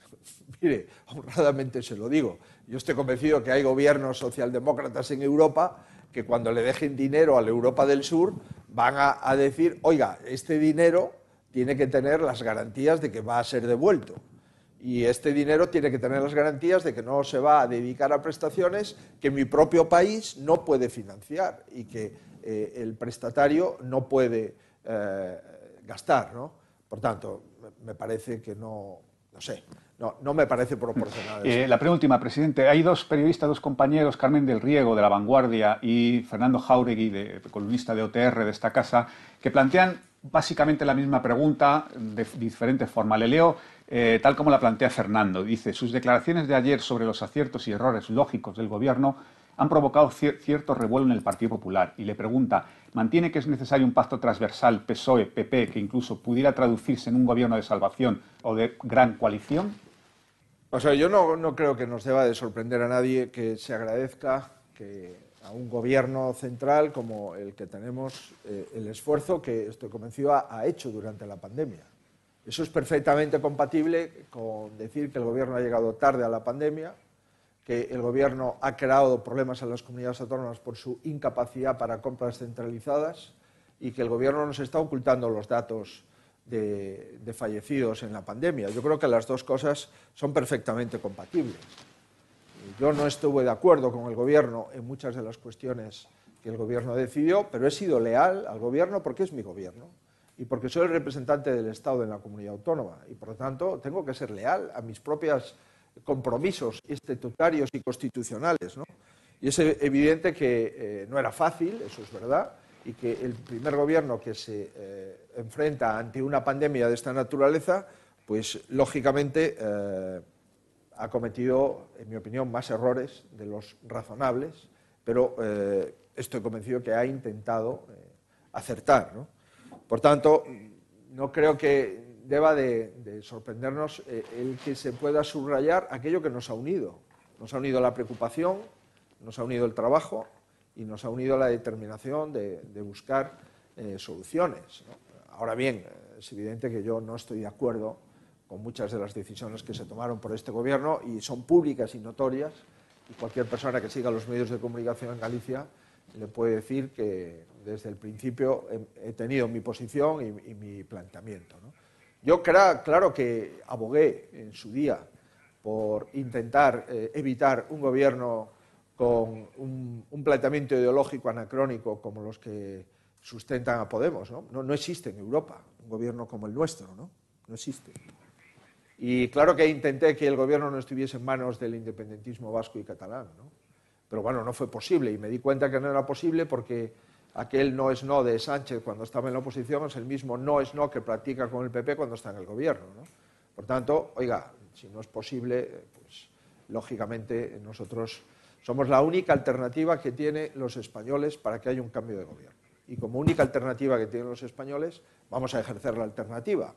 mire, honradamente se lo digo, yo estoy convencido que hay gobiernos socialdemócratas en Europa que cuando le dejen dinero a la Europa del Sur van a decir, oiga, este dinero tiene que tener las garantías de que va a ser devuelto Y este dinero tiene que tener las garantías de que no se va a dedicar a prestaciones que mi propio país no puede financiar y que eh, el prestatario no puede eh, gastar. ¿no? Por tanto, me parece que no, no sé, no, no me parece proporcional. Eh, la penúltima, presidente. Hay dos periodistas, dos compañeros, Carmen del Riego, de La Vanguardia, y Fernando Jauregui, de, columnista de OTR de esta casa, que plantean básicamente la misma pregunta de diferente forma. Le leo eh, tal como la plantea Fernando. Dice, sus declaraciones de ayer sobre los aciertos y errores lógicos del Gobierno han provocado cierto revuelo en el Partido Popular. Y le pregunta, ¿mantiene que es necesario un pacto transversal PSOE-PP que incluso pudiera traducirse en un gobierno de salvación o de gran coalición? O sea, yo no, creo que nos deba de sorprender a nadie que se agradezca que a un gobierno central como el que tenemos eh, el esfuerzo que, estoy convencido, ha, hecho durante la pandemia. Eso es perfectamente compatible con decir que el gobierno ha llegado tarde a la pandemia, que el gobierno ha creado problemas en las comunidades autónomas por su incapacidad para compras centralizadas y que el gobierno nos está ocultando los datos de, fallecidos en la pandemia. Yo creo que las dos cosas son perfectamente compatibles. Yo no estuve de acuerdo con el Gobierno en muchas de las cuestiones que el Gobierno decidió, pero he sido leal al Gobierno porque es mi Gobierno y porque soy el representante del Estado en la comunidad autónoma y, por lo tanto, tengo que ser leal a mis propios compromisos estatutarios y constitucionales. Y es evidente que eh, no era fácil, eso es verdad, y que el primer gobierno que se eh, enfrenta ante una pandemia de esta naturaleza, pues lógicamente eh, ha cometido, en mi opinión, más errores de los razonables, pero eh, estoy convencido que ha intentado acertar. Por tanto, no creo que deba de sorprendernos el que se pueda subrayar aquello que nos ha unido. Nos ha unido la preocupación, nos ha unido el trabajo, y nos ha unido la determinación de, buscar eh, soluciones. Ahora bien, es evidente que yo no estoy de acuerdo con muchas de las decisiones que se tomaron por este gobierno y son públicas y notorias y cualquier persona que siga los medios de comunicación en Galicia le puede decir que desde el principio he, tenido mi posición y, mi planteamiento. Yo claro que abogué en su día por intentar eh, evitar un gobierno con un, planteamiento ideológico anacrónico como los que sustentan a Podemos. ¿no? No, existe en Europa un gobierno como el nuestro, ¿no? No existe. Y claro que intenté que el gobierno no estuviese en manos del independentismo vasco y catalán, ¿no? Pero bueno, no fue posible y me di cuenta que no era posible porque aquel no es no de Sánchez cuando estaba en la oposición es el mismo no es no que practica con el PP cuando está en el gobierno. ¿no? Por tanto, oiga, si no es posible, pues lógicamente nosotros somos la única alternativa que tienen los españoles para que haya un cambio de gobierno. Y como única alternativa que tienen los españoles, vamos a ejercer la alternativa.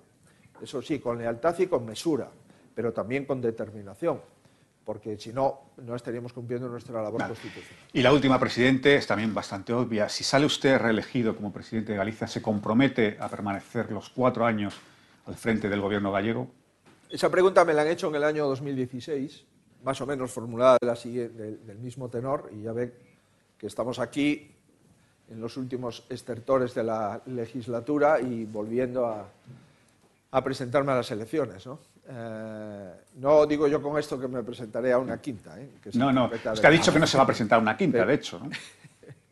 Eso sí, con lealtad y con mesura, pero también con determinación, porque si no, no estaríamos cumpliendo nuestra labor constitucional. Y la última, presidente, es también bastante obvia. Si sale usted reelegido como presidente de Galicia, ¿se compromete a permanecer los cuatro años al frente del gobierno gallego? Esa pregunta me la han hecho en el año 2016 más o menos formulada del, mismo tenor y ya ve que estamos aquí en los últimos estertores de la legislatura y volviendo a, presentarme a las elecciones. ¿no? Eh, no digo yo con esto que me presentaré a una quinta. ¿eh? no, no, es que ha dicho que no se va a presentar a una quinta, de hecho. ¿no?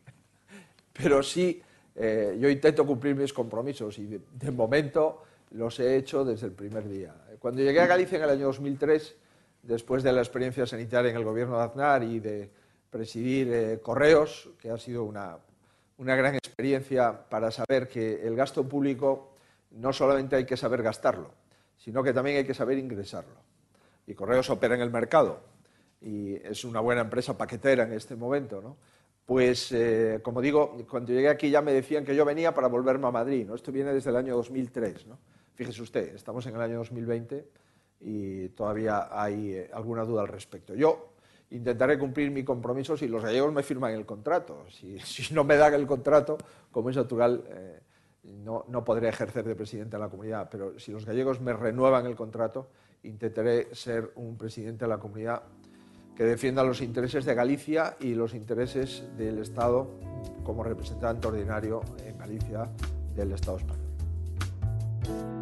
pero sí, eh, yo intento cumplir mis compromisos y de, de momento los he hecho desde el primer día. Cuando llegué a Galicia en el año 2003, después de la experiencia sanitaria en el gobierno de Aznar y de presidir eh, Correos, que ha sido una, gran experiencia para saber que el gasto público no solamente hay que saber gastarlo, sino que también hay que saber ingresarlo. Y Correos opera en el mercado y es una buena empresa paquetera en este momento. ¿no? Pues, eh, como digo, cuando llegué aquí ya me decían que yo venía para volverme a Madrid. ¿no? Esto viene desde el año 2003. ¿no? Fíjese usted, estamos en el año 2020 y todavía hay eh, alguna duda al respecto. Yo intentaré cumplir mi compromiso si los gallegos me firman el contrato. Si, no me dan el contrato, como es natural, eh, no, podré ejercer de presidente de la comunidad, pero si los gallegos me renuevan el contrato, intentaré ser un presidente de la comunidad que defienda los intereses de Galicia y los intereses del Estado como representante ordinario en Galicia del Estado español.